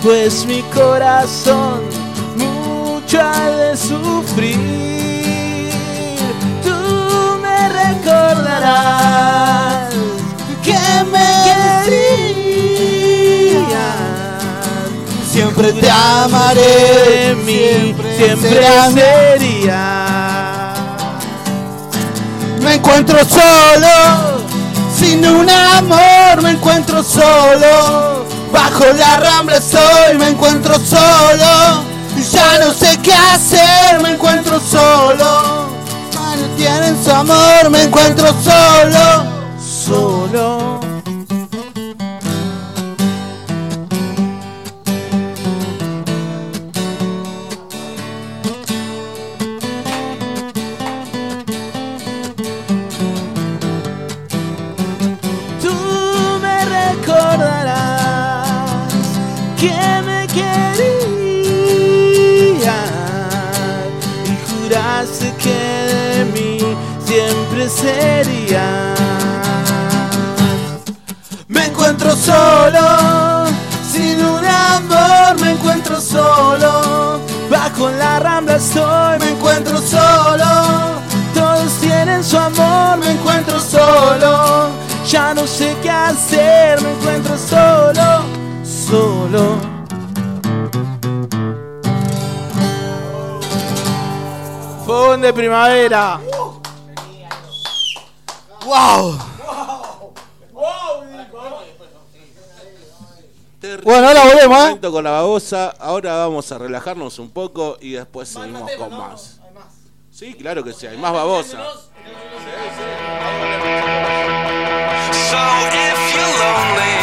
Pues mi corazón mucho de sufrir. Tú me recordarás que me querías. Siempre te amaré, de mí siempre sería. Me encuentro solo, sin un amor, me encuentro solo. Bajo la rambla estoy, me encuentro solo. Ya no sé qué hacer, me encuentro solo. Ya tienen su amor, me encuentro solo. Solo. Serías. Me encuentro solo, sin un amor, me encuentro solo. Bajo la rambla estoy, me encuentro solo. Todos tienen su amor, me encuentro solo. Ya no sé qué hacer, me encuentro solo, solo. De primavera. ¡Wow! Bueno, ahora volvemos, ¿eh? con la babosa. Ahora vamos a relajarnos un poco y después seguimos con más. Sí, claro que sí, hay más babosa. So if you're lonely,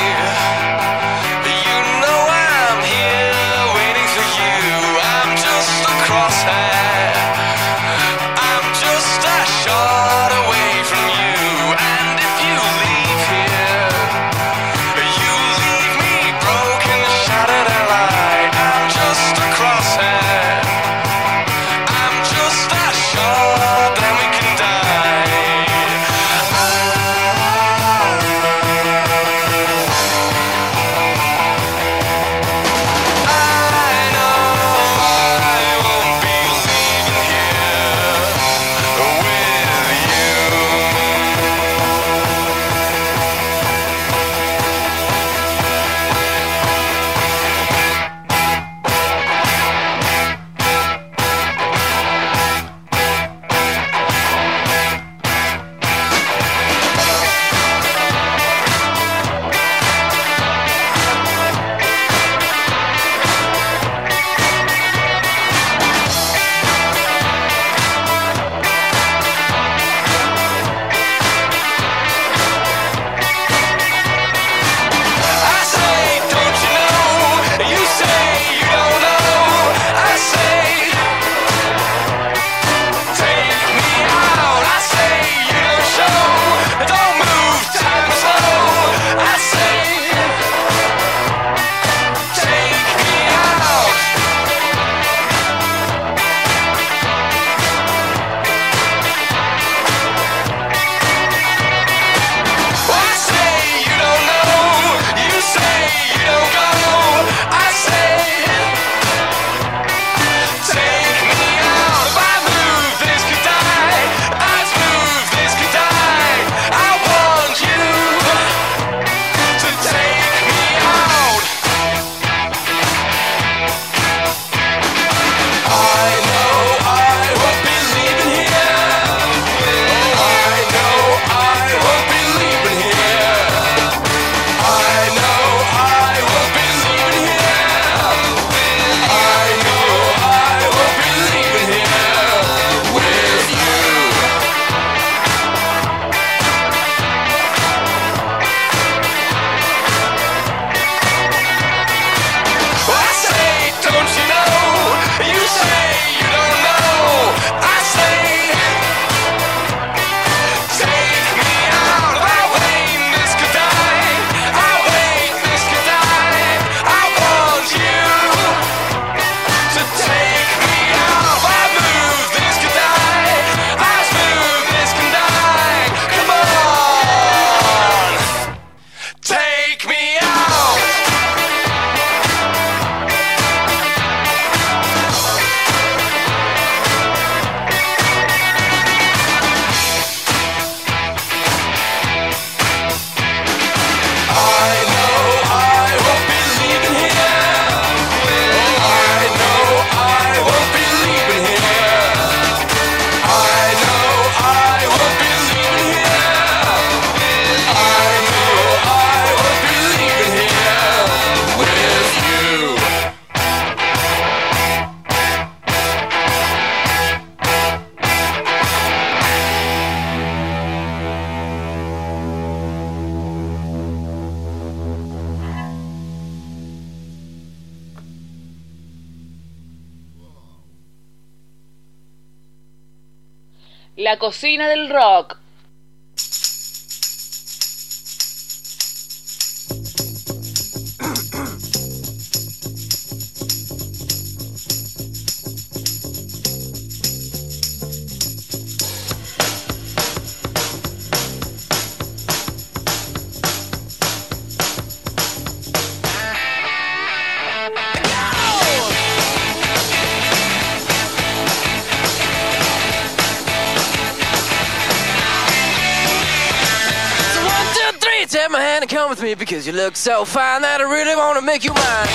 because you look so fine that I really wanna make you mine.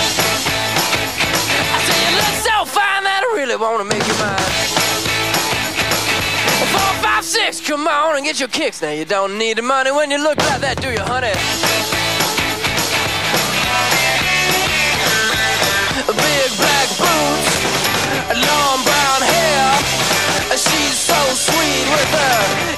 I say you look so fine that I really wanna make you mine. Four, five, six, come on and get your kicks. Now you don't need the money when you look like that, do you, honey? Big black boots, long brown hair. She's so sweet with her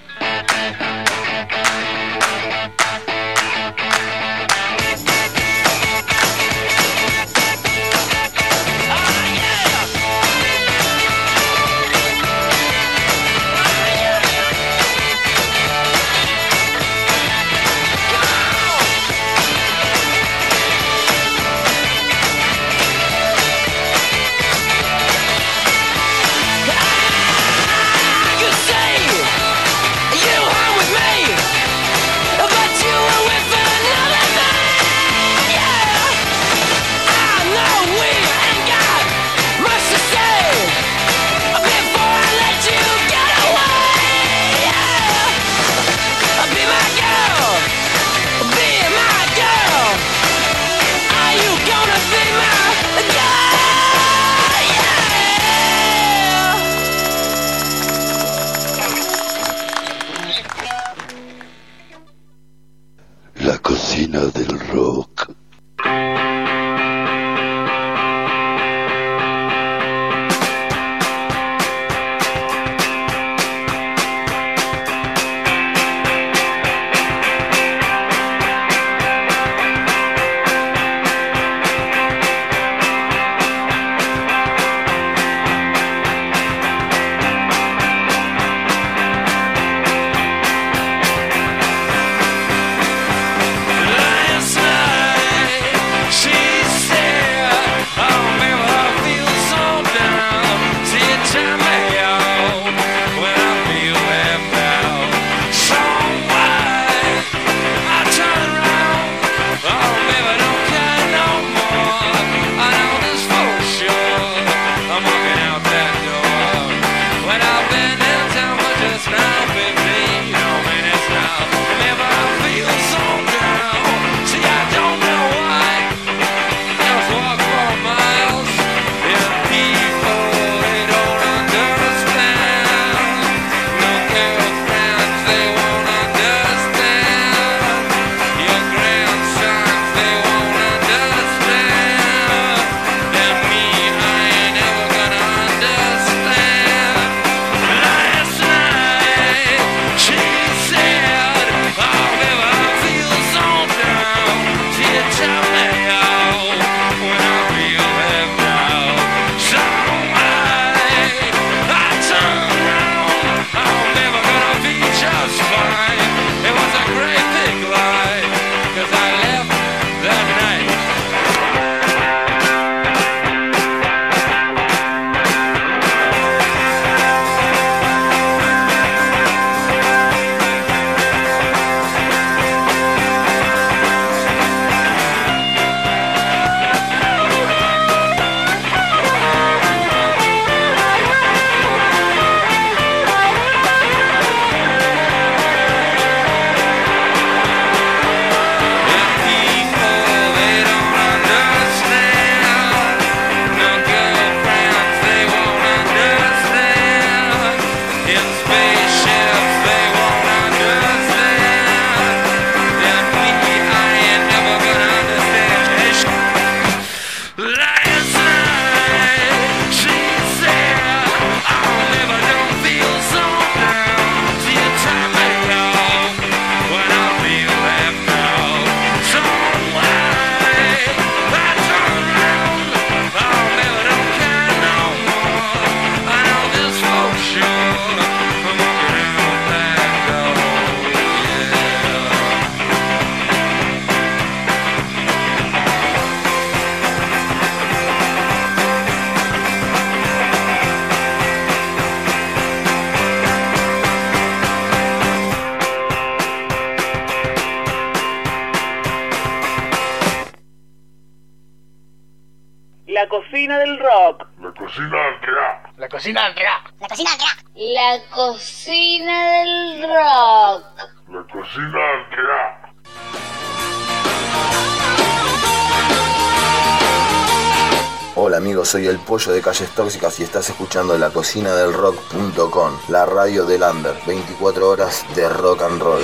Pollo de Calles Tóxicas y estás escuchando la cocina del rock.com, la radio del under, 24 horas de rock and roll.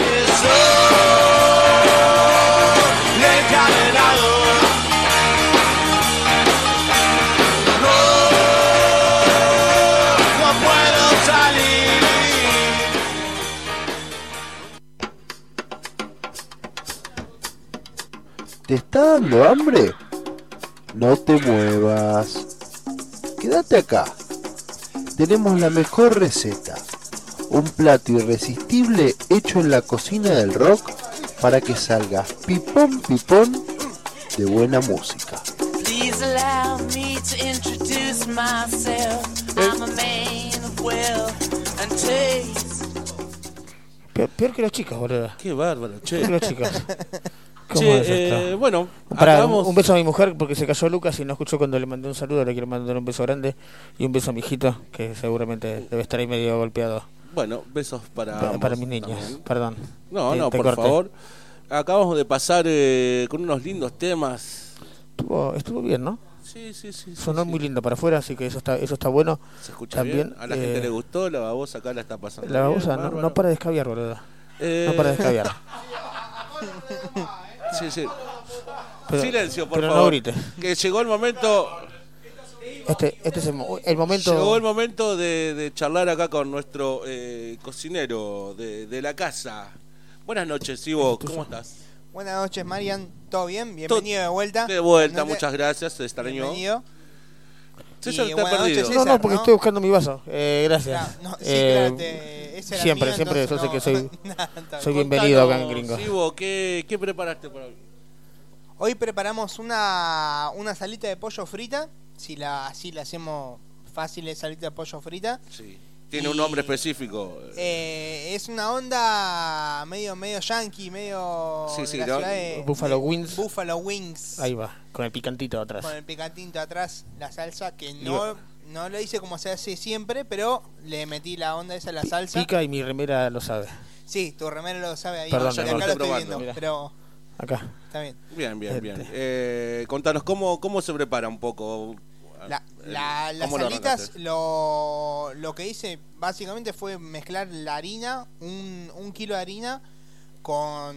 ¿Te está dando hambre? No te muevas. Quédate acá. Tenemos la mejor receta. Un plato irresistible hecho en la cocina del rock para que salgas pipón pipón de buena música. Please allow me to introduce myself. I'm a man of wealth and taste. Peor, peor que los chicos, boludo. Qué bárbaro, che. Peor que los chicos. Eh, bueno, Pará, un beso a mi mujer porque se cayó Lucas y no escuchó cuando le mandé un saludo. Le quiero mandar un beso grande y un beso a mi hijito que seguramente debe estar ahí medio golpeado. Bueno, besos para. Para mis niños, también. perdón. No, Te- no, te por favor. Acabamos de pasar eh, con unos lindos temas. Estuvo, estuvo bien, ¿no? Sí, sí, sí. sí, Sonó sí. muy lindo para afuera, así que eso está, eso está bueno. Se escucha También, bien. A la eh, gente le gustó. La babosa acá la está pasando. La babosa bien, no, para de escabiar, boludo. Eh, No para de escabiar. Sí, sí. Pero- Silencio, por pero no favor. grites. Que llegó el momento. Este, este es el, mo- el momento. Llegó el momento de, de charlar acá con nuestro eh, cocinero de, de la casa. Buenas noches, Ivo. ¿Cómo estás? Buenas noches, Marian. ¿Todo bien? Bienvenido de vuelta. De vuelta, muchas gracias. Bienvenido. César, Y te ha buenas perdido. noches, No, César, no, porque ¿no? estoy buscando mi vaso. Eh, gracias. No, no, sí, Eh, te- siempre, siempre, yo sé que soy, Nada, soy bien. bienvenido acá en Gringo. ¿qué, ¿qué preparaste para hoy? Hoy preparamos una, una salita de pollo frita. Si la, así la hacemos fácil, es salita de pollo frita. Sí. Tiene un nombre específico. Eh, es una onda medio medio yankee, medio Sí, de sí, ¿no? de- Buffalo de- Wings. Buffalo Wings. Ahí va, con el picantito atrás. Con el picantito atrás, la salsa que no, no lo hice como se hace siempre, pero le metí la onda esa a la salsa. Pica y mi remera lo sabe. Sí, tu remero lo sabe ahí. Perdón, ya acá lo estoy probando, viendo, mirá. pero Acá. está bien. Bien, bien, bien. Este. Eh, contanos, ¿cómo, ¿cómo se prepara un poco? La, el- la- las ¿cómo lo lo, lo que hice básicamente fue mezclar la harina, un, un kilo de harina, con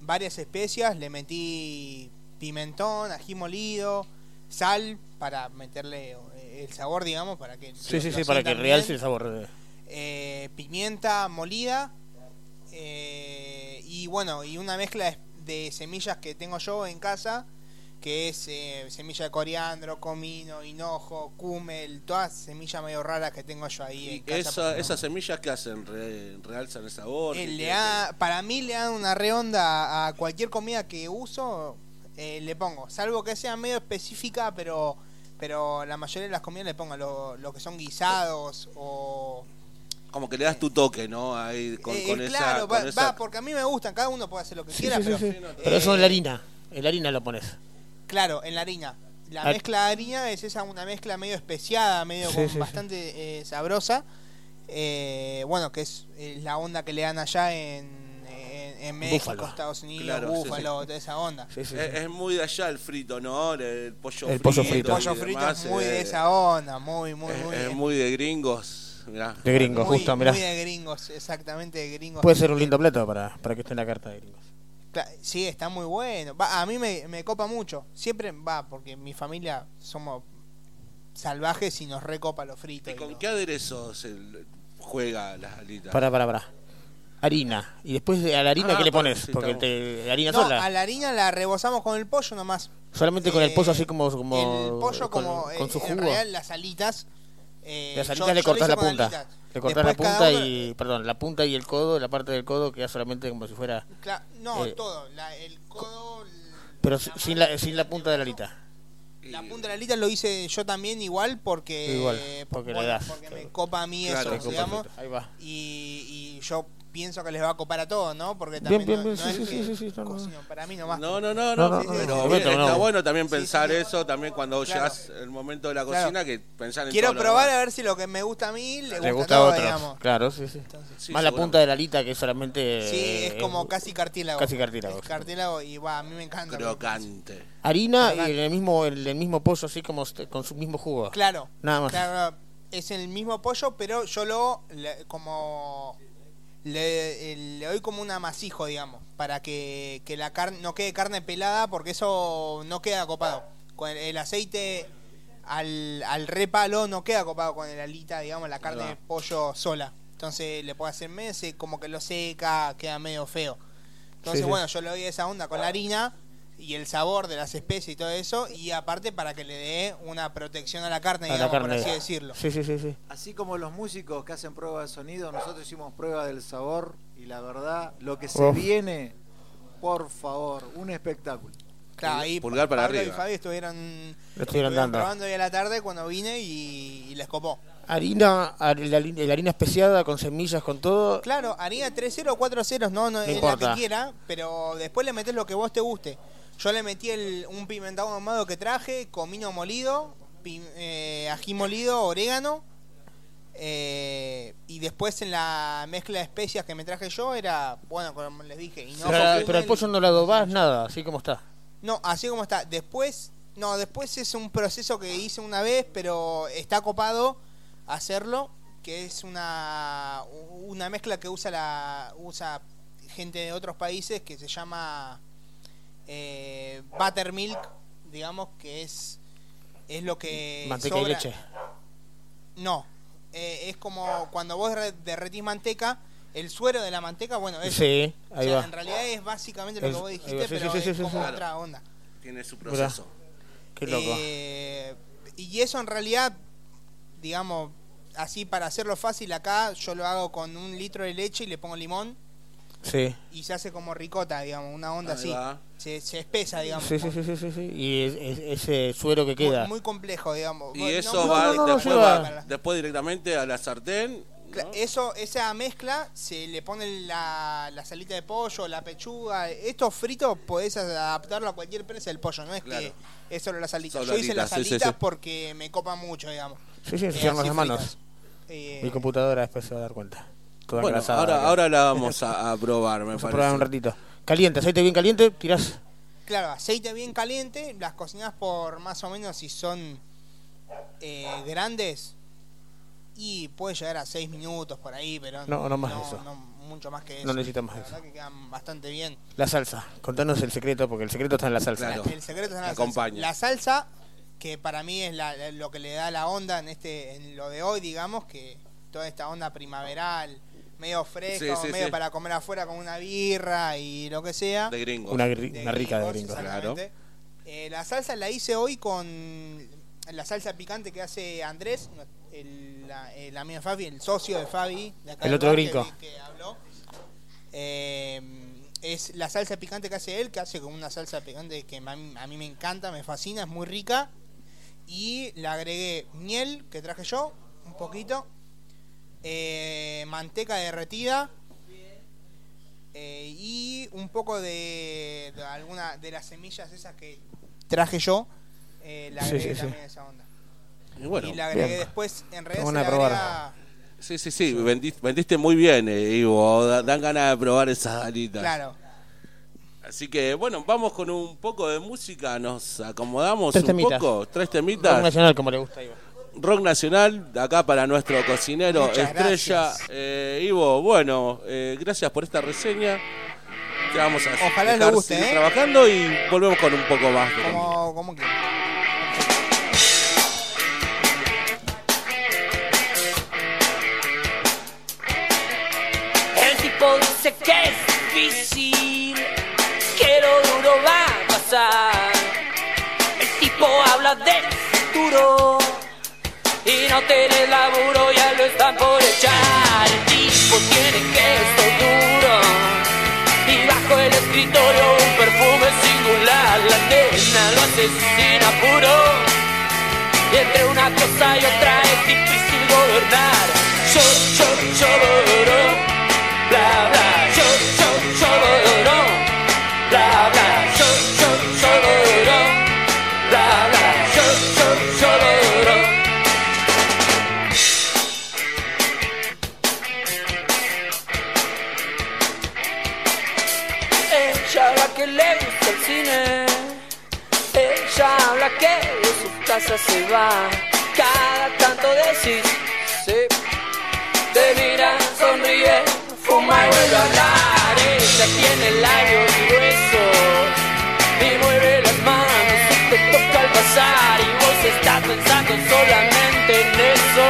varias especias. Le metí pimentón, ají molido, sal para meterle eh, el sabor, digamos, para que Sí, lo- sí, lo sí, para que realce bien. el sabor. Eh, pimienta molida eh, y bueno, y una mezcla de, de semillas que tengo yo en casa, que es eh, semilla de coriandro, comino, hinojo, cúmel, todas semillas medio raras que tengo yo ahí en ¿Y casa. esa, porque no- esas semillas que hacen? Re- ¿Realzan el sabor? Eh, ¿Qué- le qué- da- para mí le dan una reonda a cualquier comida que uso, eh, le pongo, salvo que sea medio específica, pero pero la mayoría de las comidas le pongo lo, lo que son guisados o Como que le das tu toque, ¿no? Ahí con, Eh, con eh, esa... claro, va, con esa- va, porque a mí me gustan, cada uno puede hacer lo que Sí, quiera, sí, pero, sí, sí. eh, Pero eso en la harina. En la harina lo pones. Claro, en la harina. La Ah. mezcla de harina es esa una mezcla medio especiada, medio Sí, con sí, sí. bastante eh, sabrosa. Eh, bueno, que es, eh, la onda que le dan allá en, en, en México, Búfalo. Estados Unidos, Claro, Búfalo, sí. toda esa onda. Es, es muy de allá el frito, ¿no? El pollo El frito. pollo frito. El pollo frito demás, es muy de eh, esa onda, muy, muy, es, muy. es muy de gringos. mirá. De gringos, muy, justo, mirá. muy de gringos, exactamente de gringos. Puede ser un lindo plato para, para que esté en la carta de gringos. Sí, está muy bueno. Va, a mí me, me copa mucho. Siempre va, porque mi familia somos salvajes y nos recopa lo frito. ¿Y y con lo- qué aderezos el- juega las alitas? Para, para, para. Harina. Y después a la harina, Ah, ¿qué le pones? sí, Porque te, harina No, sola. a la harina la rebozamos con el pollo nomás. Solamente con el pollo Eh, así como. como el pollo con, como con eh, su en las alitas. Eh, las yo- alitas le hice la punta. Le cortás la punta uno- y. Perdón, la punta y el codo, la parte del codo queda solamente como si fuera. Cla- no, eh, todo. La, el codo, Pero si- sin la, sin la punta de la alita. la punta de la alita lo hice yo también igual porque. Igual, por- porque bueno, das. porque me copa a mí Claro, eso, digamos. Ahí va. Y, y yo pienso que les va a copar a todos, ¿no? Porque Bien, también bien, no, bien, no sí, es sí, que sí, sí, no, para mí nomás. No, no, no, No, no. no, Sí, no, sí, Pero sí. bien, está no. bueno también pensar sí, eso, también cuando Claro. llegas el momento de la Claro. cocina, que pensar en Quiero probar a ver si lo que me gusta a mí le gusta, Le a gusta a todos, otros. digamos. Claro, sí, sí. Sí, Más la punta de la alita que solamente. Sí, es como casi cartílago. Casi cartílago. Es cartílago y va, a mí me encanta. Crocante. Harina y en el mismo, el, el mismo pollo, así como este- con su mismo jugo. Claro. Nada más. Claro, es el mismo pollo, pero yo lo como le, eh, le doy como un amasijo, digamos, para que, que la carne no quede carne pelada, porque eso no queda copado. Con el, el aceite al, al repalo no queda copado con el alita, digamos, la carne de pollo sola. Entonces le puedo hacer meses, como que lo seca, queda medio feo. Entonces, Sí, sí. bueno, yo le doy esa onda con la harina y el sabor de las especies y todo eso, y aparte para que le dé una protección a la carne, A la digamos, por así decirlo. Sí, sí, sí, sí. Así como los músicos que hacen prueba de sonido, nosotros hicimos prueba del sabor y la verdad, lo que se Uf. viene, por favor, un espectáculo. Claro, ahí Pulgar para Pablo arriba. y Fabi estuvieron, Lo estuvieron dando. probando hoy a la tarde cuando vine y, y les copó. Harina, har- la, hari- la harina especiada con semillas, con todo. Claro, harina 3-0 o 4 ceros, no, no, es la importa. que quiera, pero después le metes lo que vos te guste. Yo le metí el, un pimentado ahumado que traje, comino molido, pi- eh, ají molido, orégano. eh, y después en la mezcla de especias que me traje yo era, bueno, como les dije, hinojo, Pero, pero el pollo no lo adobás nada, así como está. No, así como está. Después, no, después es un proceso que hice una vez, pero está copado hacerlo, que es una, una mezcla que usa la usa gente de otros países que se llama eh, buttermilk, digamos que es es lo que Manteca y leche. No, eh, es como cuando vos re- derretís manteca, el suero de la manteca, bueno, eso. Sí, ahí O sea, va. En realidad es básicamente lo Es- que vos dijiste, va, sí, pero sí, sí, es sí, como sí. otra onda. Tiene su proceso. Qué loco. Eh, y eso en realidad, digamos, así para hacerlo fácil acá, yo lo hago con un litro de leche y le pongo limón Sí. y se hace como ricota, digamos, una onda Ahí así. va. Se, se espesa, digamos. Sí, sí, sí, sí, sí, sí. Y es- es- ese suero que queda. Muy, muy complejo, digamos. Y Bueno, eso no, va, no, no, no después, lleva- va después directamente a la sartén. Eso, esa mezcla, se le pone la, la salita de pollo, la pechuga. Esto frito podés adaptarlo a cualquier presa del pollo, no es Claro. que es solo la salita. Yo hice sí, sí, alitas sí. porque me copa mucho, digamos. Sí, sí, Eh, se así las manos. Eh, Mi computadora después se va a dar cuenta. Toda Bueno, ahora, ahora la vamos a, a probar, me Vamos a parece. probar un ratito. Caliente, aceite bien caliente, tirás. Claro, aceite bien caliente, las cocinás por más o menos si son eh, grandes y puede llegar a 6 minutos por ahí, pero No, no más eso. no mucho más que eso. No necesita más La verdad que quedan bastante bien. La salsa. Contanos el secreto, porque el secreto está en la salsa. El secreto está en la Acompaña. salsa. La salsa, que para mí es la- lo que le da la onda en este en lo de hoy, digamos, que toda esta onda primaveral, medio fresca, Sí, sí, medio sí. para comer afuera con una birra y lo que sea. De gringos. Una, gri- una rica de gringos. exactamente. Eh, la salsa la hice hoy con la salsa picante que hace Andrés, el, la, el amigo de Fabi, el socio de Fabi. De acá El otro gringo. Que, que habló. Eh, es la salsa picante que hace él, que hace con una salsa picante que a mí, a mí me encanta, me fascina, es muy rica. Y le agregué miel que traje yo, un poquito. Eh, manteca derretida. eh, y un poco de, de alguna de las semillas esas que traje yo. eh, le Sí, agregué sí, sí. también esa onda. Y bueno, y le agregué bien. después, en buena le de probar. agrega- Sí, sí, sí, vendi- vendiste muy bien, eh, Ivo. Da- Dan ganas de probar esas alitas. Claro. Así que, bueno, vamos con un poco de música. Nos acomodamos Tres un temitas. poco. Tres temitas. Rock nacional, como le gusta a Ivo. Rock nacional, de acá para nuestro cocinero Muchas estrella. Eh, Ivo, bueno, eh, gracias por esta reseña. Te vamos a Ojalá dejar le guste, seguir ¿eh? trabajando y volvemos con un poco más. de como, como que. El tipo dice que es difícil, que lo duro va a pasar. El tipo habla del futuro no tiene laburo, ya lo están por echar. El tipo tiene que esto duro y bajo el escritorio un perfume singular. La nena lo asesina puro y entre una cosa y otra es difícil gobernar. Yo, yo, yo, bla, cine. Ella habla que de su casa se va. Cada tanto decís, sí. Te mira, sonríe, fuma y vuelve a hablar. Ella tiene labios gruesos y mueve las manos te toca al pasar. Y vos estás pensando solamente en eso.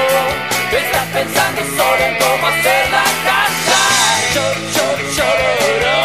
Estás pensando solo en cómo hacerla callar. Yo, yo, yo,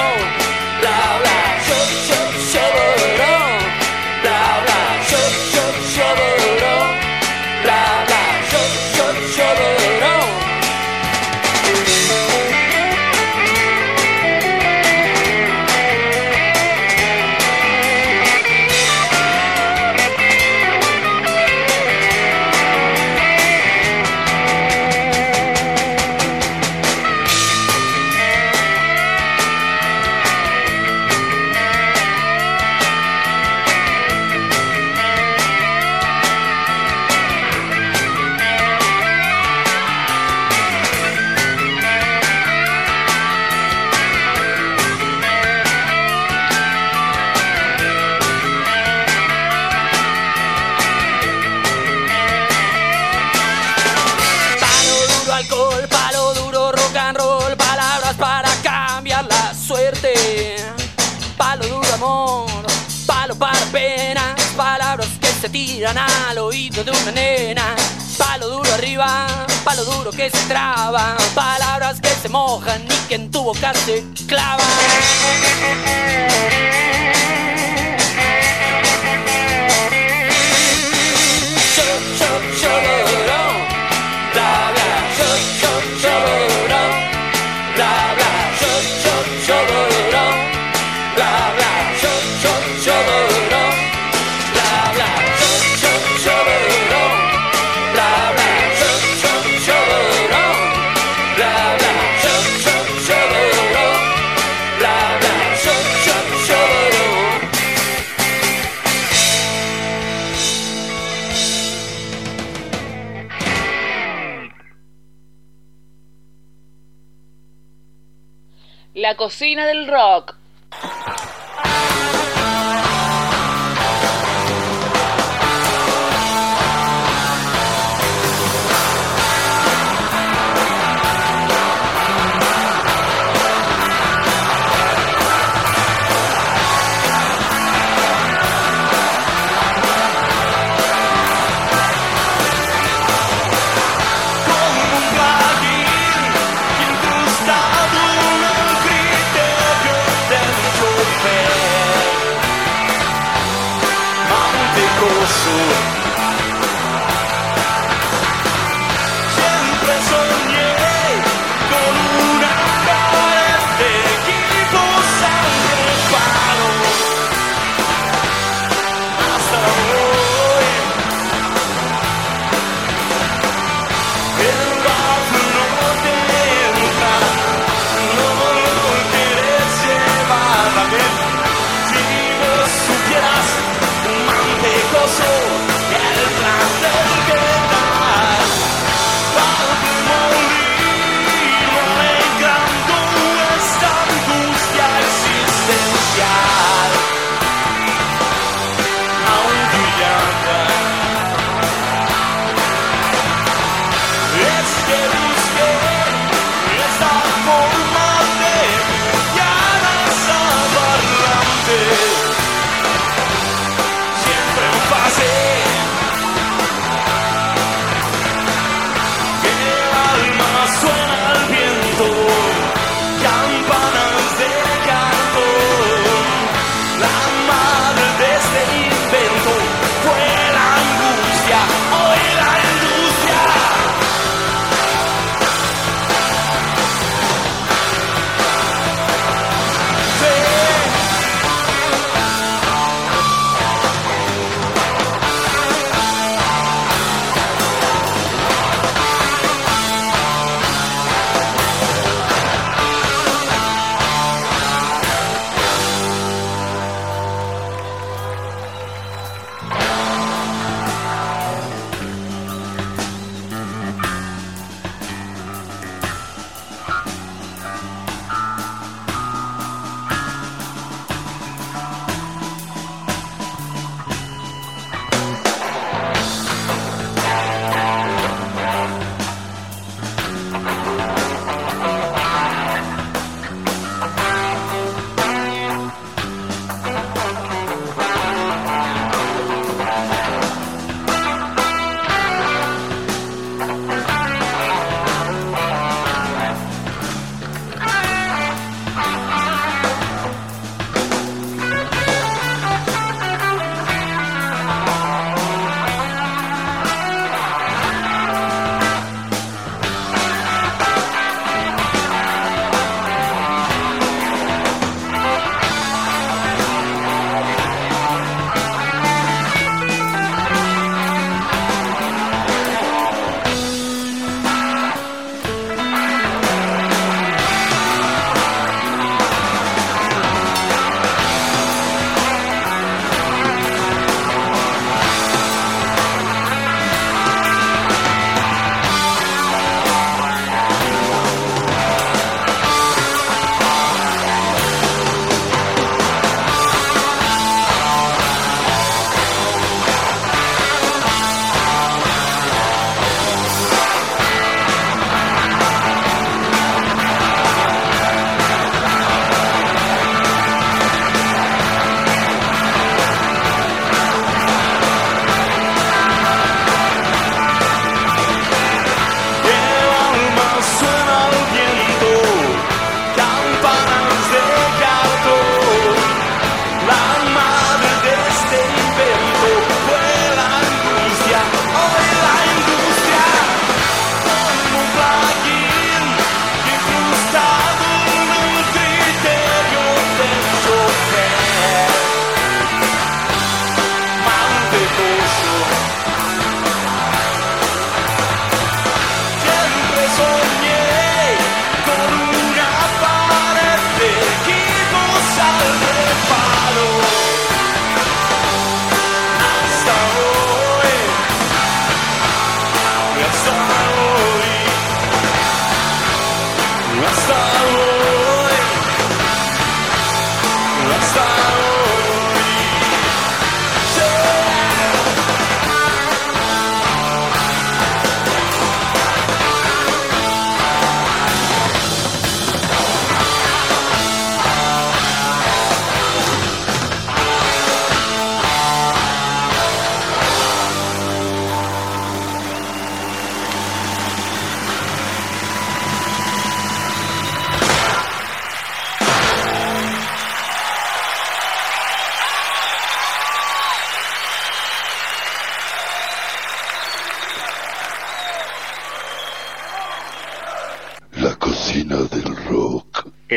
que se traba, palabras que se mojan y que en tu boca se clavan. Yo, yo, yo, cocina del rock.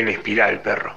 En espiral, perro.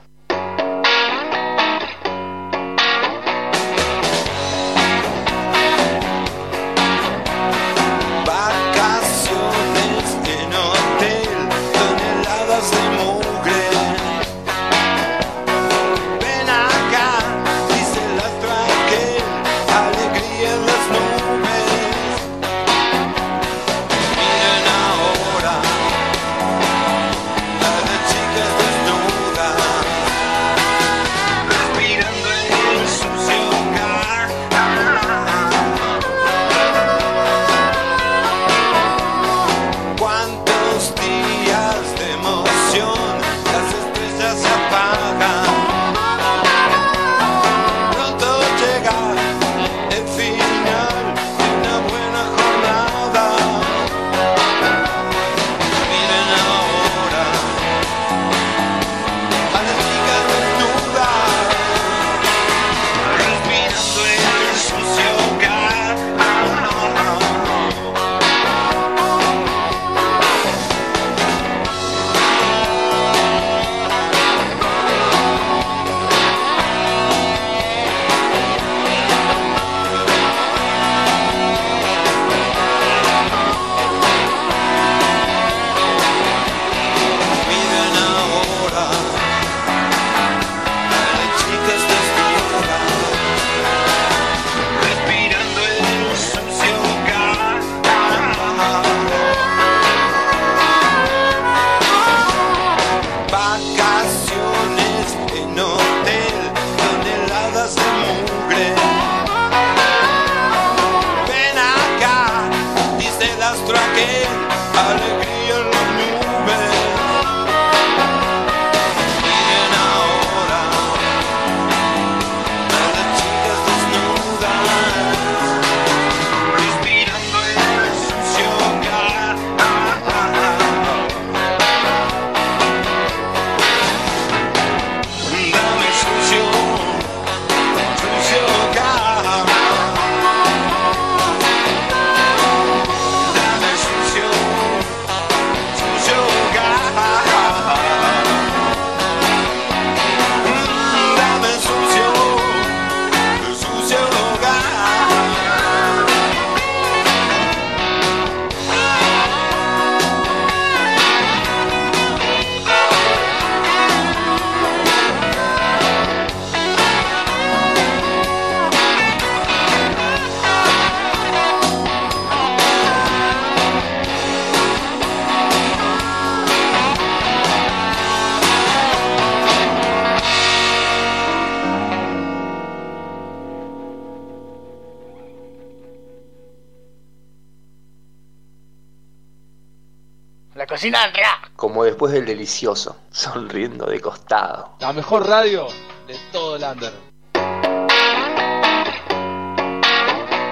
Como después del delicioso, sonriendo de costado. La mejor radio de todo el under.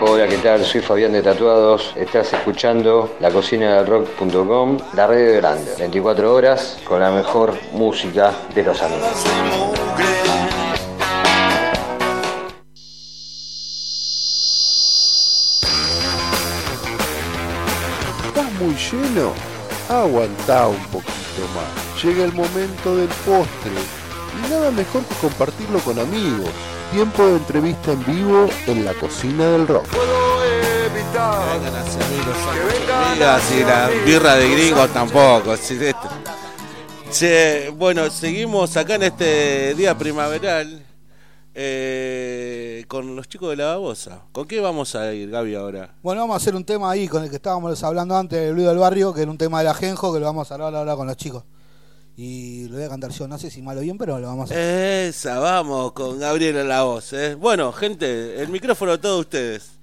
Hola, ¿qué tal? Soy Fabián de Tatuados. Estás escuchando la cocina del rock.com, la radio grande. 24 horas con la mejor música de los amigos. ¿Estás muy lleno? Aguantá un poquito más. Llega el momento del postre. Y nada mejor que compartirlo con amigos. Tiempo de entrevista en vivo en la cocina del rock. Amigas y la birra de gringos tampoco. sí, esto. Che, bueno, seguimos acá en este día primaveral de la babosa. ¿Con qué vamos a ir, Gaby, ahora? Bueno, vamos a hacer un tema ahí con el que estábamos hablando antes, el Luis del Barrio, que era un tema del ajenjo, que lo vamos a hablar ahora con los chicos. Y lo voy a cantar yo, no sé si mal o bien, pero lo vamos a hacer. Esa, vamos, con Gabriel en la voz. ¿eh? Bueno, gente, el micrófono a todos ustedes.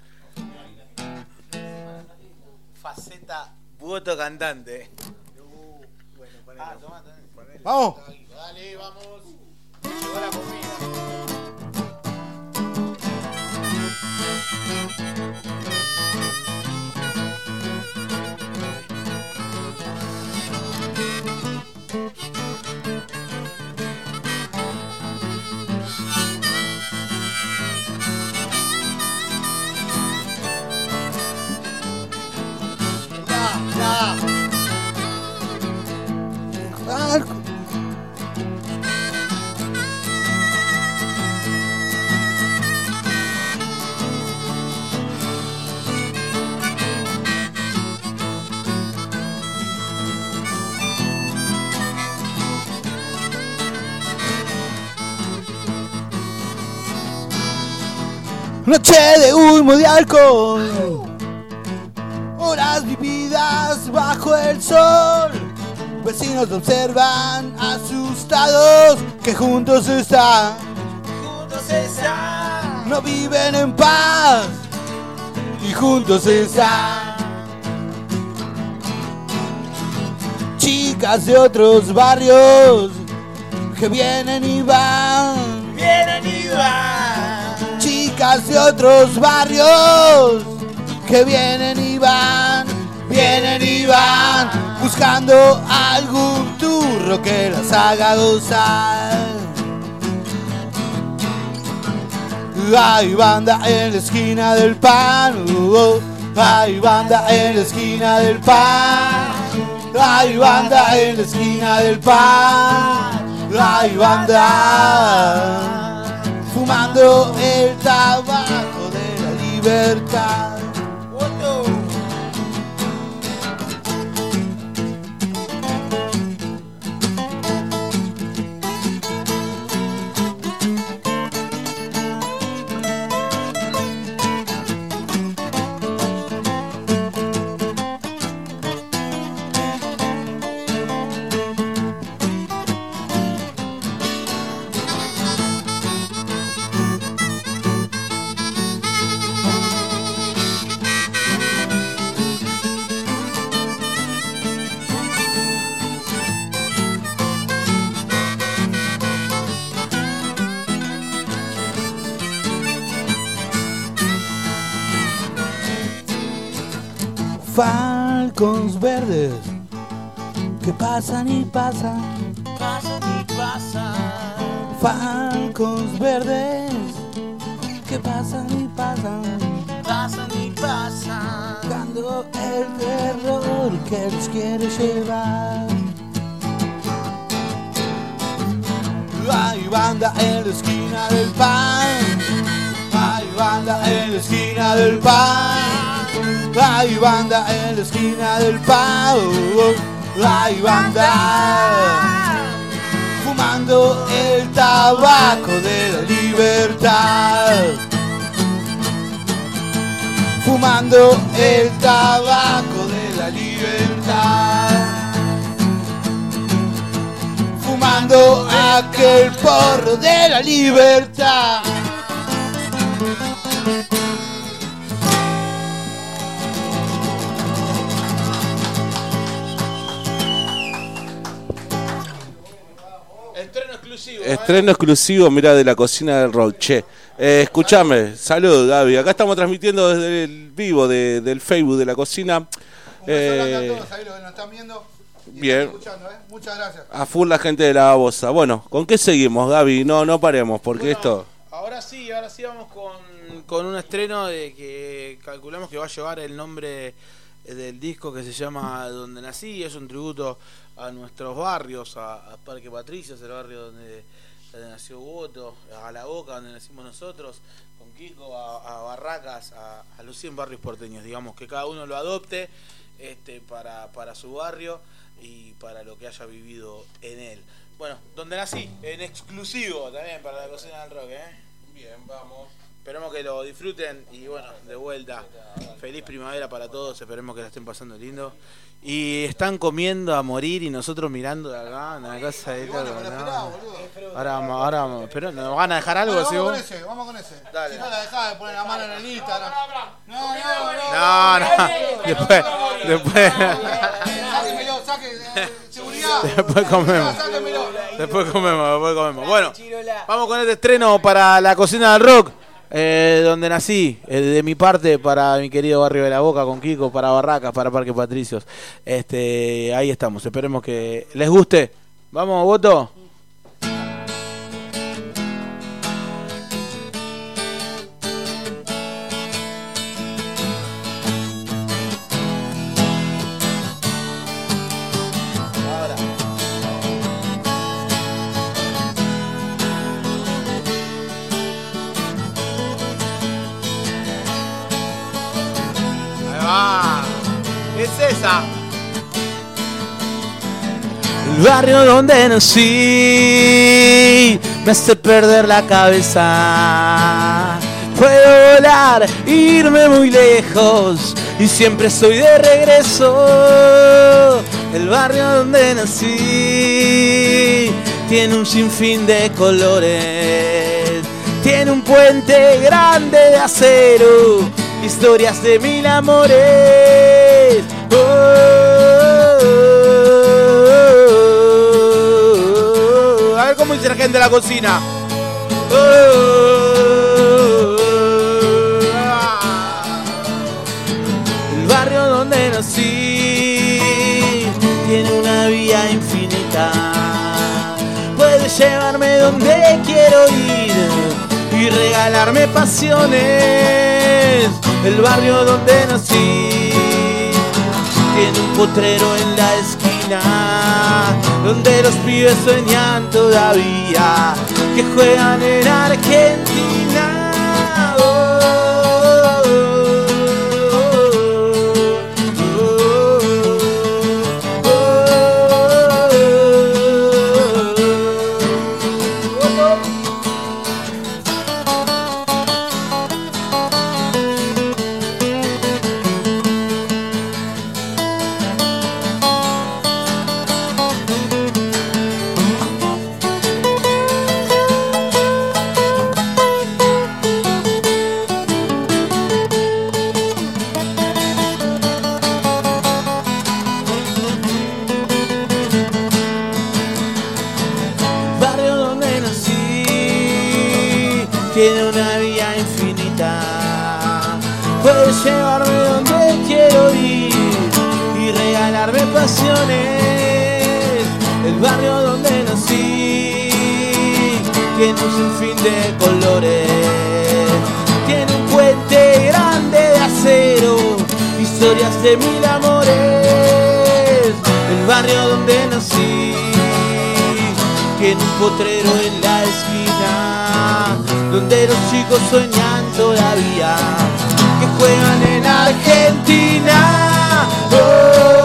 Faceta voto cantante. ¡Vamos! Dale, vamos. Llegó la comida. Música Noche de humo de alcohol. Horas vividas bajo el sol. Vecinos observan asustados que juntos están. Juntos están. No viven en paz y juntos están. Chicas de otros barrios que vienen y van. Vienen y van. De otros barrios que vienen y van. Vienen y van buscando algún turro que las haga gozar. Hay banda en la esquina del pan. oh. Hay banda en la esquina del pan. Hay banda en la esquina del pan. Hay banda fumando el tabaco de la libertad. Pasan y pasan. Pasan y pasan. Falcons verdes que pasan y pasan. Pasan y pasan. Buscando el terror que los quiere llevar. Hay banda en la esquina del pan. Hay banda en la esquina del pan. Hay banda en la esquina del pan. Hay banda fumando el tabaco de la libertad. Fumando el tabaco de la libertad. Fumando aquel porro de la libertad. Exclusivo. Estreno exclusivo, mira, de la cocina del rock. Che, eh, escúchame, salud, Gaby. Acá estamos transmitiendo desde el vivo de- del Facebook de la cocina. Eh, ahí los que nos están viendo. y bien. están escuchando, ¿eh? Muchas gracias. a full la gente de la babosa. Bueno, ¿con qué seguimos, Gaby? No, no paremos, porque esto. Ahora sí, ahora sí vamos con, con un estreno de que calculamos que va a llevar el nombre del disco que se llama Donde Nací. Es un tributo a nuestros barrios, a, a Parque Patricios, el barrio donde, donde nació Boto, a La Boca, donde nacimos nosotros, con Kiko, a, a Barracas, a, a los 100 barrios porteños. Digamos que cada uno lo adopte este, para, para su barrio y para lo que haya vivido en él. Bueno, donde nací, en exclusivo también para la cocina del rock, ¿eh? Bien, vamos. Esperemos que lo disfruten y bueno, de vuelta. Feliz primavera para todos, esperemos que la estén pasando lindo. Y están comiendo a morir y nosotros mirando de acá, una cosa de loco, ¿no? Ahora vamos, ahora vamos, pero ¿nos van a dejar algo, Bueno, sí vamos vos? con ese, vamos con ese. Dale. Si no la dejás de poner la mano en el Instagram. No, no, No, no. no, después, después, Sáquemelo, saque, eh, seguridad. después comemos. Sáquemelo. Después comemos, después comemos. Bueno, vamos con este estreno para la cocina del rock, eh, donde nací. eh, de mi parte, para mi querido barrio de la Boca, con Kiko, para Barracas, para Parque Patricios. Este, ahí estamos, esperemos que les guste. Vamos, voto. El barrio donde nací me hace perder la cabeza. Puedo volar, irme muy lejos y siempre estoy de regreso. El barrio donde nací tiene un sinfín de colores, tiene un puente grande de acero, historias de mil amores. Oh, la cocina. El barrio donde nací tiene una vía infinita. Puede llevarme donde quiero ir y regalarme pasiones. El barrio donde nací tiene un potrero en la esquina donde los pibes sueñan todavía que juegan en Argentina. Sinfín de colores. Tiene un puente grande de acero, historias de mil amores. El barrio donde nací tiene un potrero en la esquina donde los chicos sueñan todavía que juegan en Argentina. ¿Nos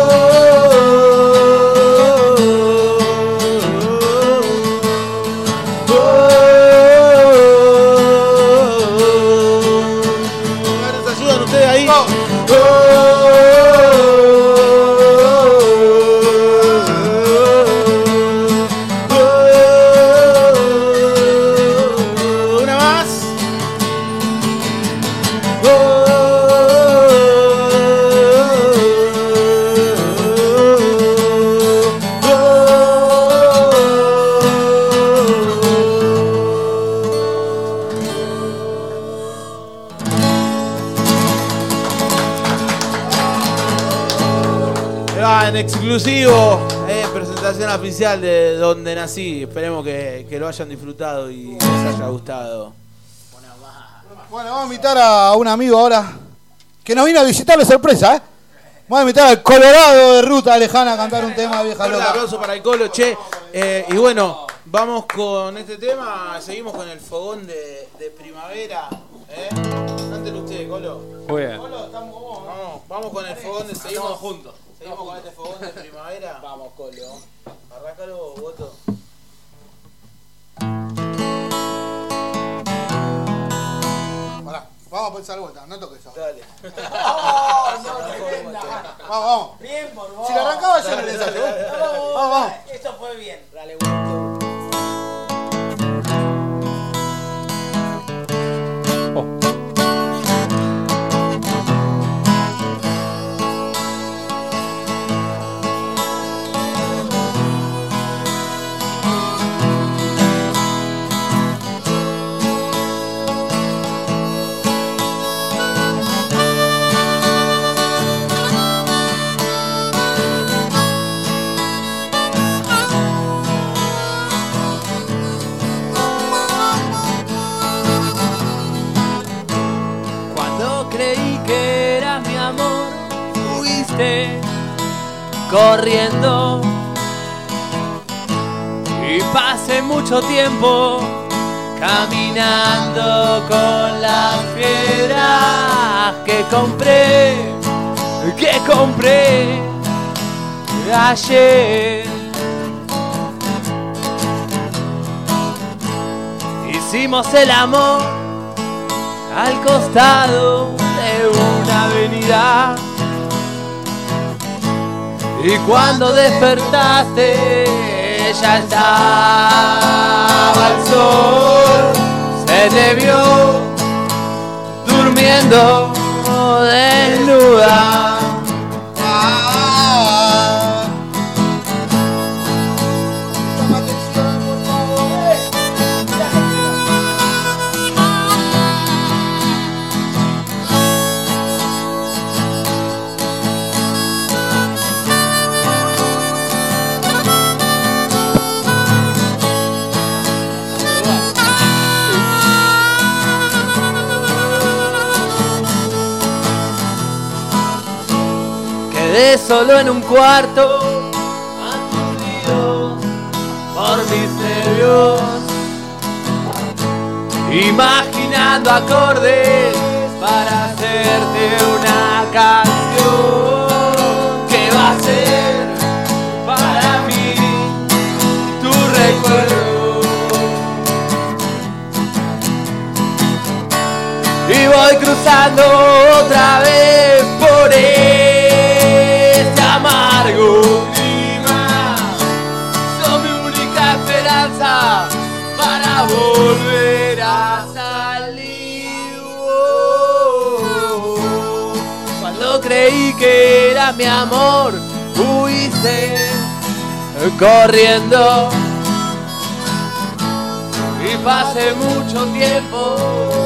exclusivo, eh, presentación oficial de donde nací. Esperemos que, que lo hayan disfrutado y les haya gustado. Bueno, vamos a invitar a un amigo ahora que nos vino a visitar de sorpresa, ¿eh? Vamos a invitar al Colorado de ruta lejana a cantar un tema vieja Un loca. aplauso para el Colo, che. Eh, y bueno, vamos con este tema. Seguimos con el fogón de, de primavera. ¿eh? Colo. Muy bien. Colo, estamos, vamos, vamos con el fogón de. Seguimos juntos. Seguimos con este fogón de primavera. Vamos, Colo. Arráncalo, voto. Pará, vamos a pensar vuelta, no toques eso. Dale. Vamos, vamos. Bien, por vos. Si la arrancaba yo en el ensayo. ¿eh? Vamos, vamos. Eso fue bien. Dale, Cuando corriendo y pasé mucho tiempo caminando con las piedras que compré, que compré ayer. Hicimos el amor al costado de una avenida y cuando despertaste, ya estaba el sol. Se te vio durmiendo desnuda. solo en un cuarto. Aturdido por mis misterios imaginando acordes para hacerte una canción. Que va a ser para mí tu recuerdo y voy cruzando otra vez mi amor fuiste corriendo. Y pasé mucho tiempo.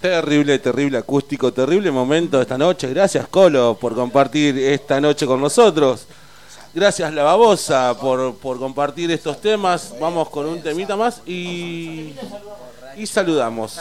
Terrible, terrible acústico, terrible momento de esta noche. Gracias, Colo, por compartir esta noche con nosotros. Gracias, La Babosa, por, por compartir estos temas. Vamos con un temita más y, y saludamos.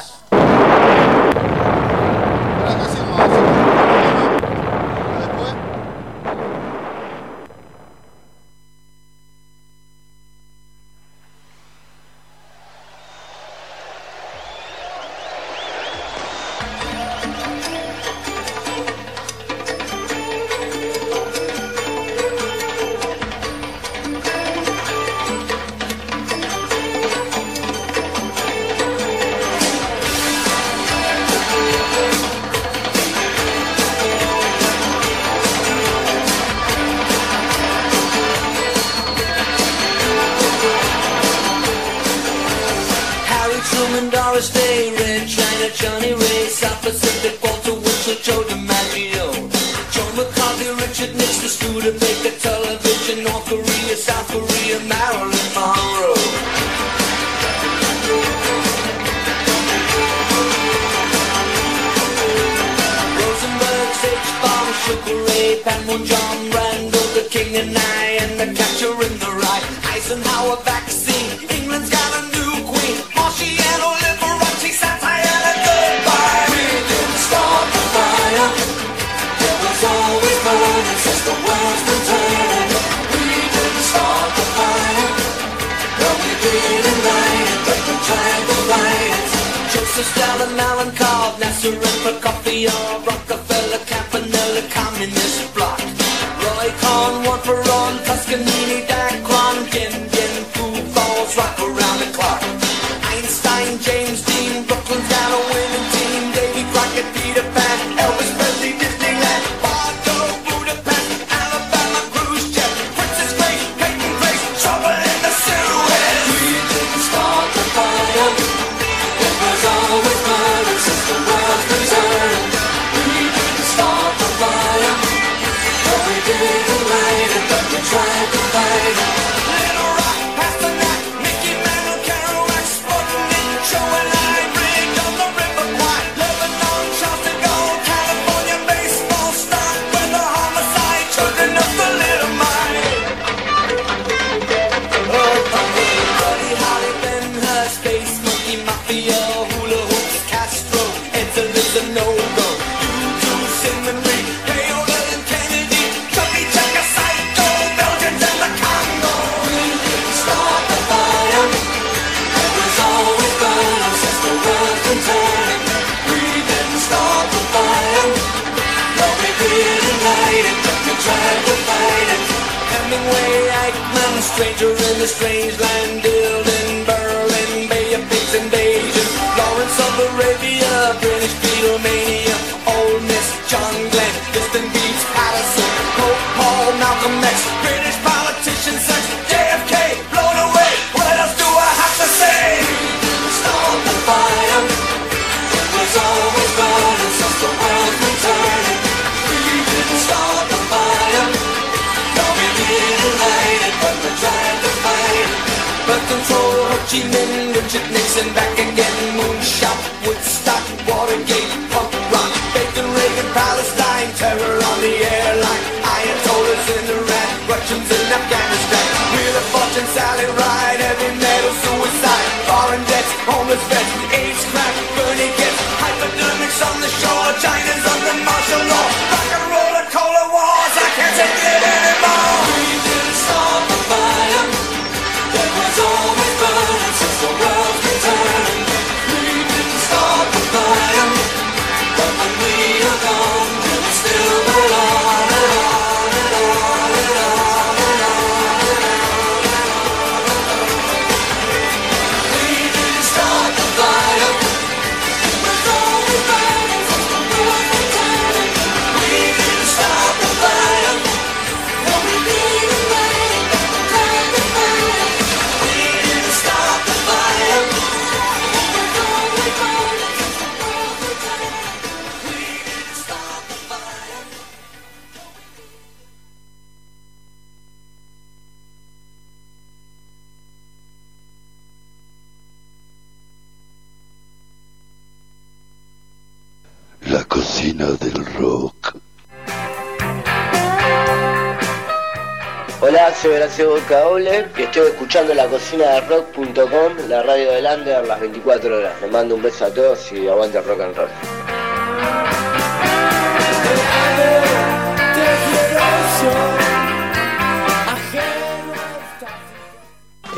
La cocina de rock.com, la radio de Lander, las 24 horas. Les mando un beso a todos y aguante el rock and roll.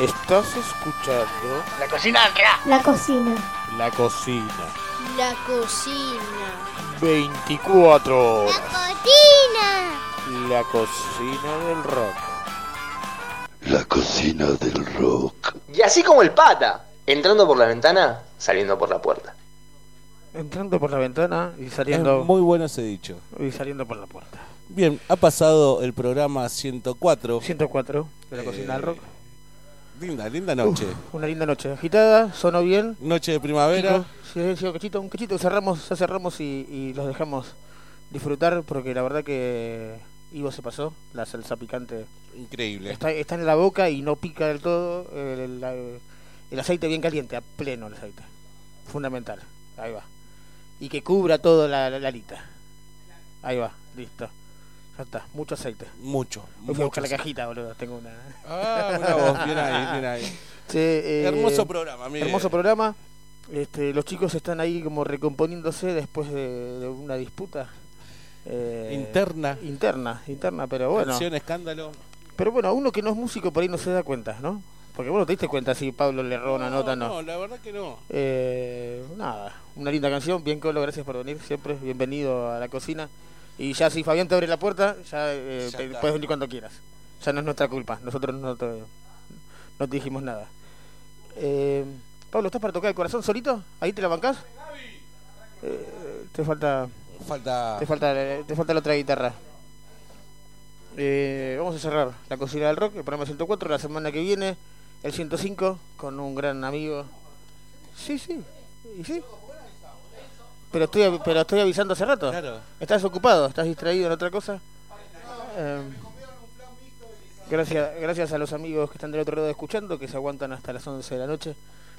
Estás escuchando La cocina del rock. La cocina. la cocina. La cocina. 24 horas. Cocina. La cocina del rock. La cocina del rock. Y así como el pata, entrando por la ventana, saliendo por la puerta. Entrando por la ventana y saliendo. Es muy bueno ese dicho. Y saliendo por la puerta. Bien, ha pasado el programa 104. 104 de la cocina del rock. Linda, linda noche. Uf, una linda noche. Agitada, sonó bien. Noche de primavera. Silencio, cachito, un cachito, cerramos, ya cerramos y, y los dejamos disfrutar porque la verdad que Ivo se pasó, la salsa picante Increíble. está, está en la boca y no pica del todo, el, el aceite bien caliente, a pleno el aceite, fundamental, ahí va, y que cubra todo la, la, la alita, ahí va, listo, ya está, mucho aceite. Mucho, a mucho la cajita, boludo, tengo una... Ah, mirá vos, bien ahí, bien ahí. Sí, eh, Hermoso programa, Miguel. Hermoso programa. Este, los chicos están ahí como recomponiéndose después de, de una disputa. Eh, Interna. Interna, interna, pero bueno. Canción, escándalo. Pero bueno, a uno que no es músico por ahí no se da cuenta, ¿no? Porque bueno, te diste cuenta si Pablo le roba una nota, no. No, la verdad que no. Eh, nada, una linda canción. Bien, Colo, gracias por venir siempre. Bienvenido a la cocina. Y ya si Fabián te abre la puerta, ya, eh, Ya te- está. puedes venir cuando quieras. Ya no es nuestra culpa. Nosotros no te, no te dijimos nada. Eh, Pablo, ¿estás para tocar el corazón solito? ¿Ahí te la bancás? Eh, te falta... Falta. Te falta, te falta la otra guitarra. Eh, vamos a cerrar la cocina del rock, el programa 104, la semana que viene, el 105, con un gran amigo. Sí, sí, y sí. Pero estoy, pero estoy avisando hace rato. Claro. ¿Estás ocupado? ¿Estás distraído en otra cosa? Eh, gracias, gracias a los amigos que están del otro lado escuchando, que se aguantan hasta las 11 de la noche.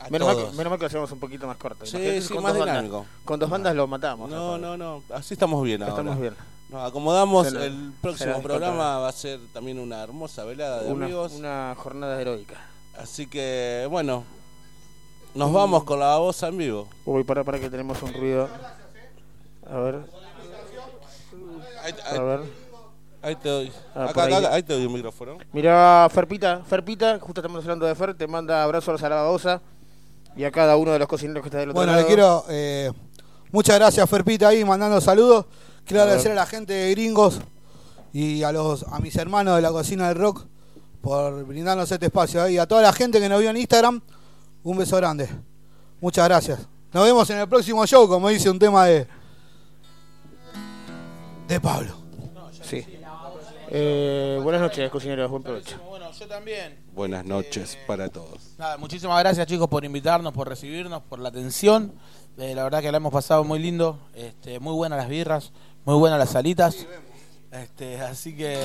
Menos mal, que, todos. menos mal que lo hacemos un poquito más corto. Sí, sí, con más dos bandas. dinámico. Con dos bandas lo matamos. No, no, no. Así estamos bien ahora. Estamos bien. Nos acomodamos. El próximo programa va a ser también una hermosa velada de Una, amigos. una jornada heroica. Así que, bueno. Nos vamos con la voz en vivo. Uy, para, para que tenemos un ruido. A ver. A ver. ahí te doy. Ah, acá, ahí. acá, ahí te doy un micrófono. Mira, Ferpita, Ferpita, justo estamos hablando de Fer, te manda abrazos a la babosa y a cada uno de los cocineros que está del otro Bueno, lado. le quiero. eh, muchas gracias, Ferpita, ahí mandando saludos. Quiero A agradecer a la gente de Gringos y a los a mis hermanos de la cocina del rock por brindarnos este espacio. Y a toda la gente que nos vio en Instagram, un beso grande. Muchas gracias. Nos vemos en el próximo show, como dice un tema de. de Pablo. Sí. Eh, buenas noches, cocineros. Buen provecho. Bueno, yo también. Buenas noches para todos. Nada, muchísimas gracias chicos por invitarnos, por recibirnos, por la atención. Eh, la verdad que la hemos pasado muy lindo. Este, muy buenas las birras, muy buenas las salitas. Este, así que.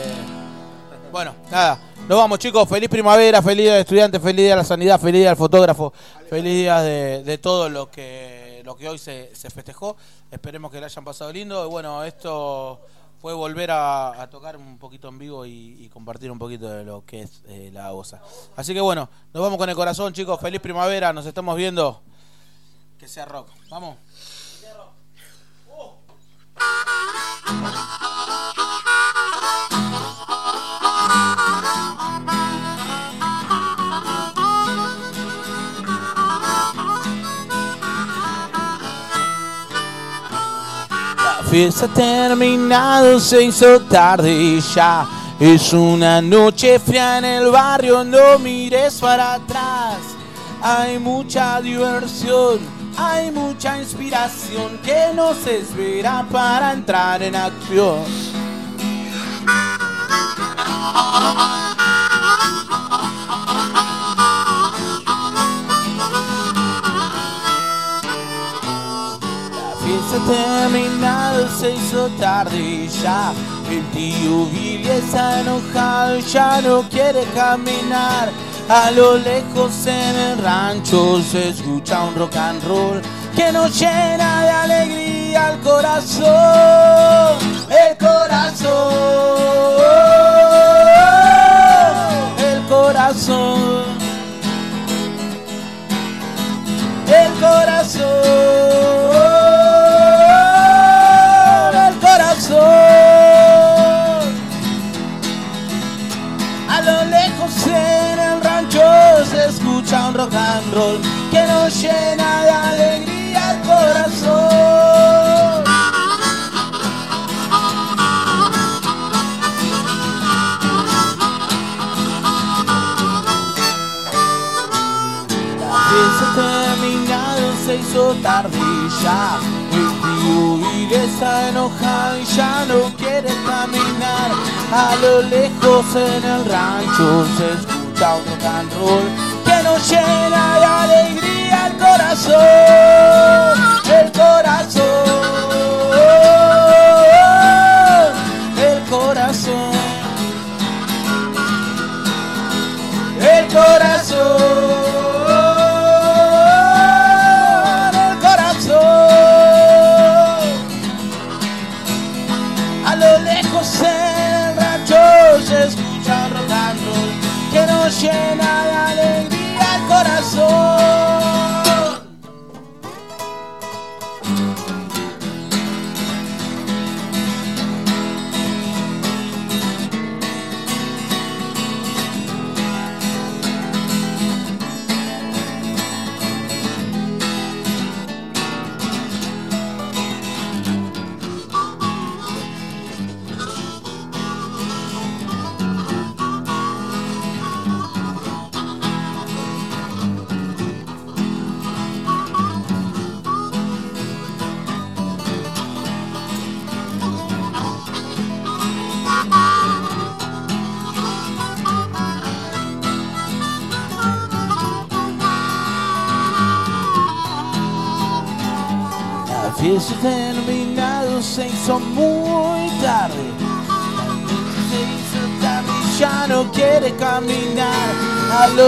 Bueno, nada, nos vamos chicos, feliz primavera, feliz día de estudiantes, feliz día de la sanidad, feliz día del fotógrafo, feliz día de, de todo lo que, lo que hoy se, se festejó. Esperemos que le hayan pasado lindo. Y bueno, esto fue volver a, tocar un poquito en vivo y, compartir un poquito de lo que es eh, la OSA. Así que bueno, nos vamos con el corazón chicos, feliz primavera, nos estamos viendo. Que sea rock, vamos. Fiesta ha terminado, se hizo tarde y ya es una noche fría en el barrio, no mires para atrás. Hay mucha diversión, hay mucha inspiración que nos espera para entrar en acción. Fiesta ha terminado, se hizo tarde ya. El tío Billy está enojado, ya no quiere caminar. A lo lejos en el rancho se escucha un rock and roll que nos llena de alegría el corazón. El corazón. El corazón. El corazón. And roll que nos llena de alegría el corazón. La fiesta terminado, se hizo ya. El tío está enojado y ya no quiere caminar. A lo lejos en el rancho se escucha un rock and roll nos llena de alegría el corazón. El corazón. El corazón. El corazón. El corazón. A lo lejos en rancho se escucha roll que nos llena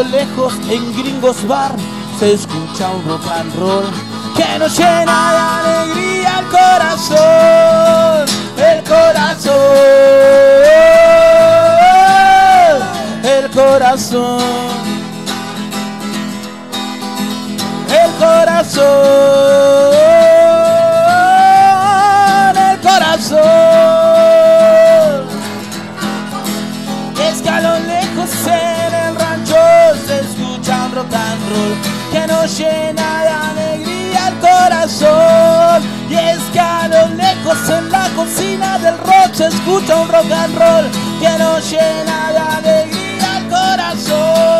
lejos en Gringos Bar se escucha un rock and roll que nos llena de alegría el corazón. El corazón. El corazón. El corazón, que nos llena de alegría el corazón. Y es que a lo lejos en la cocina del rock se escucha un rock and roll que nos llena de alegría el corazón.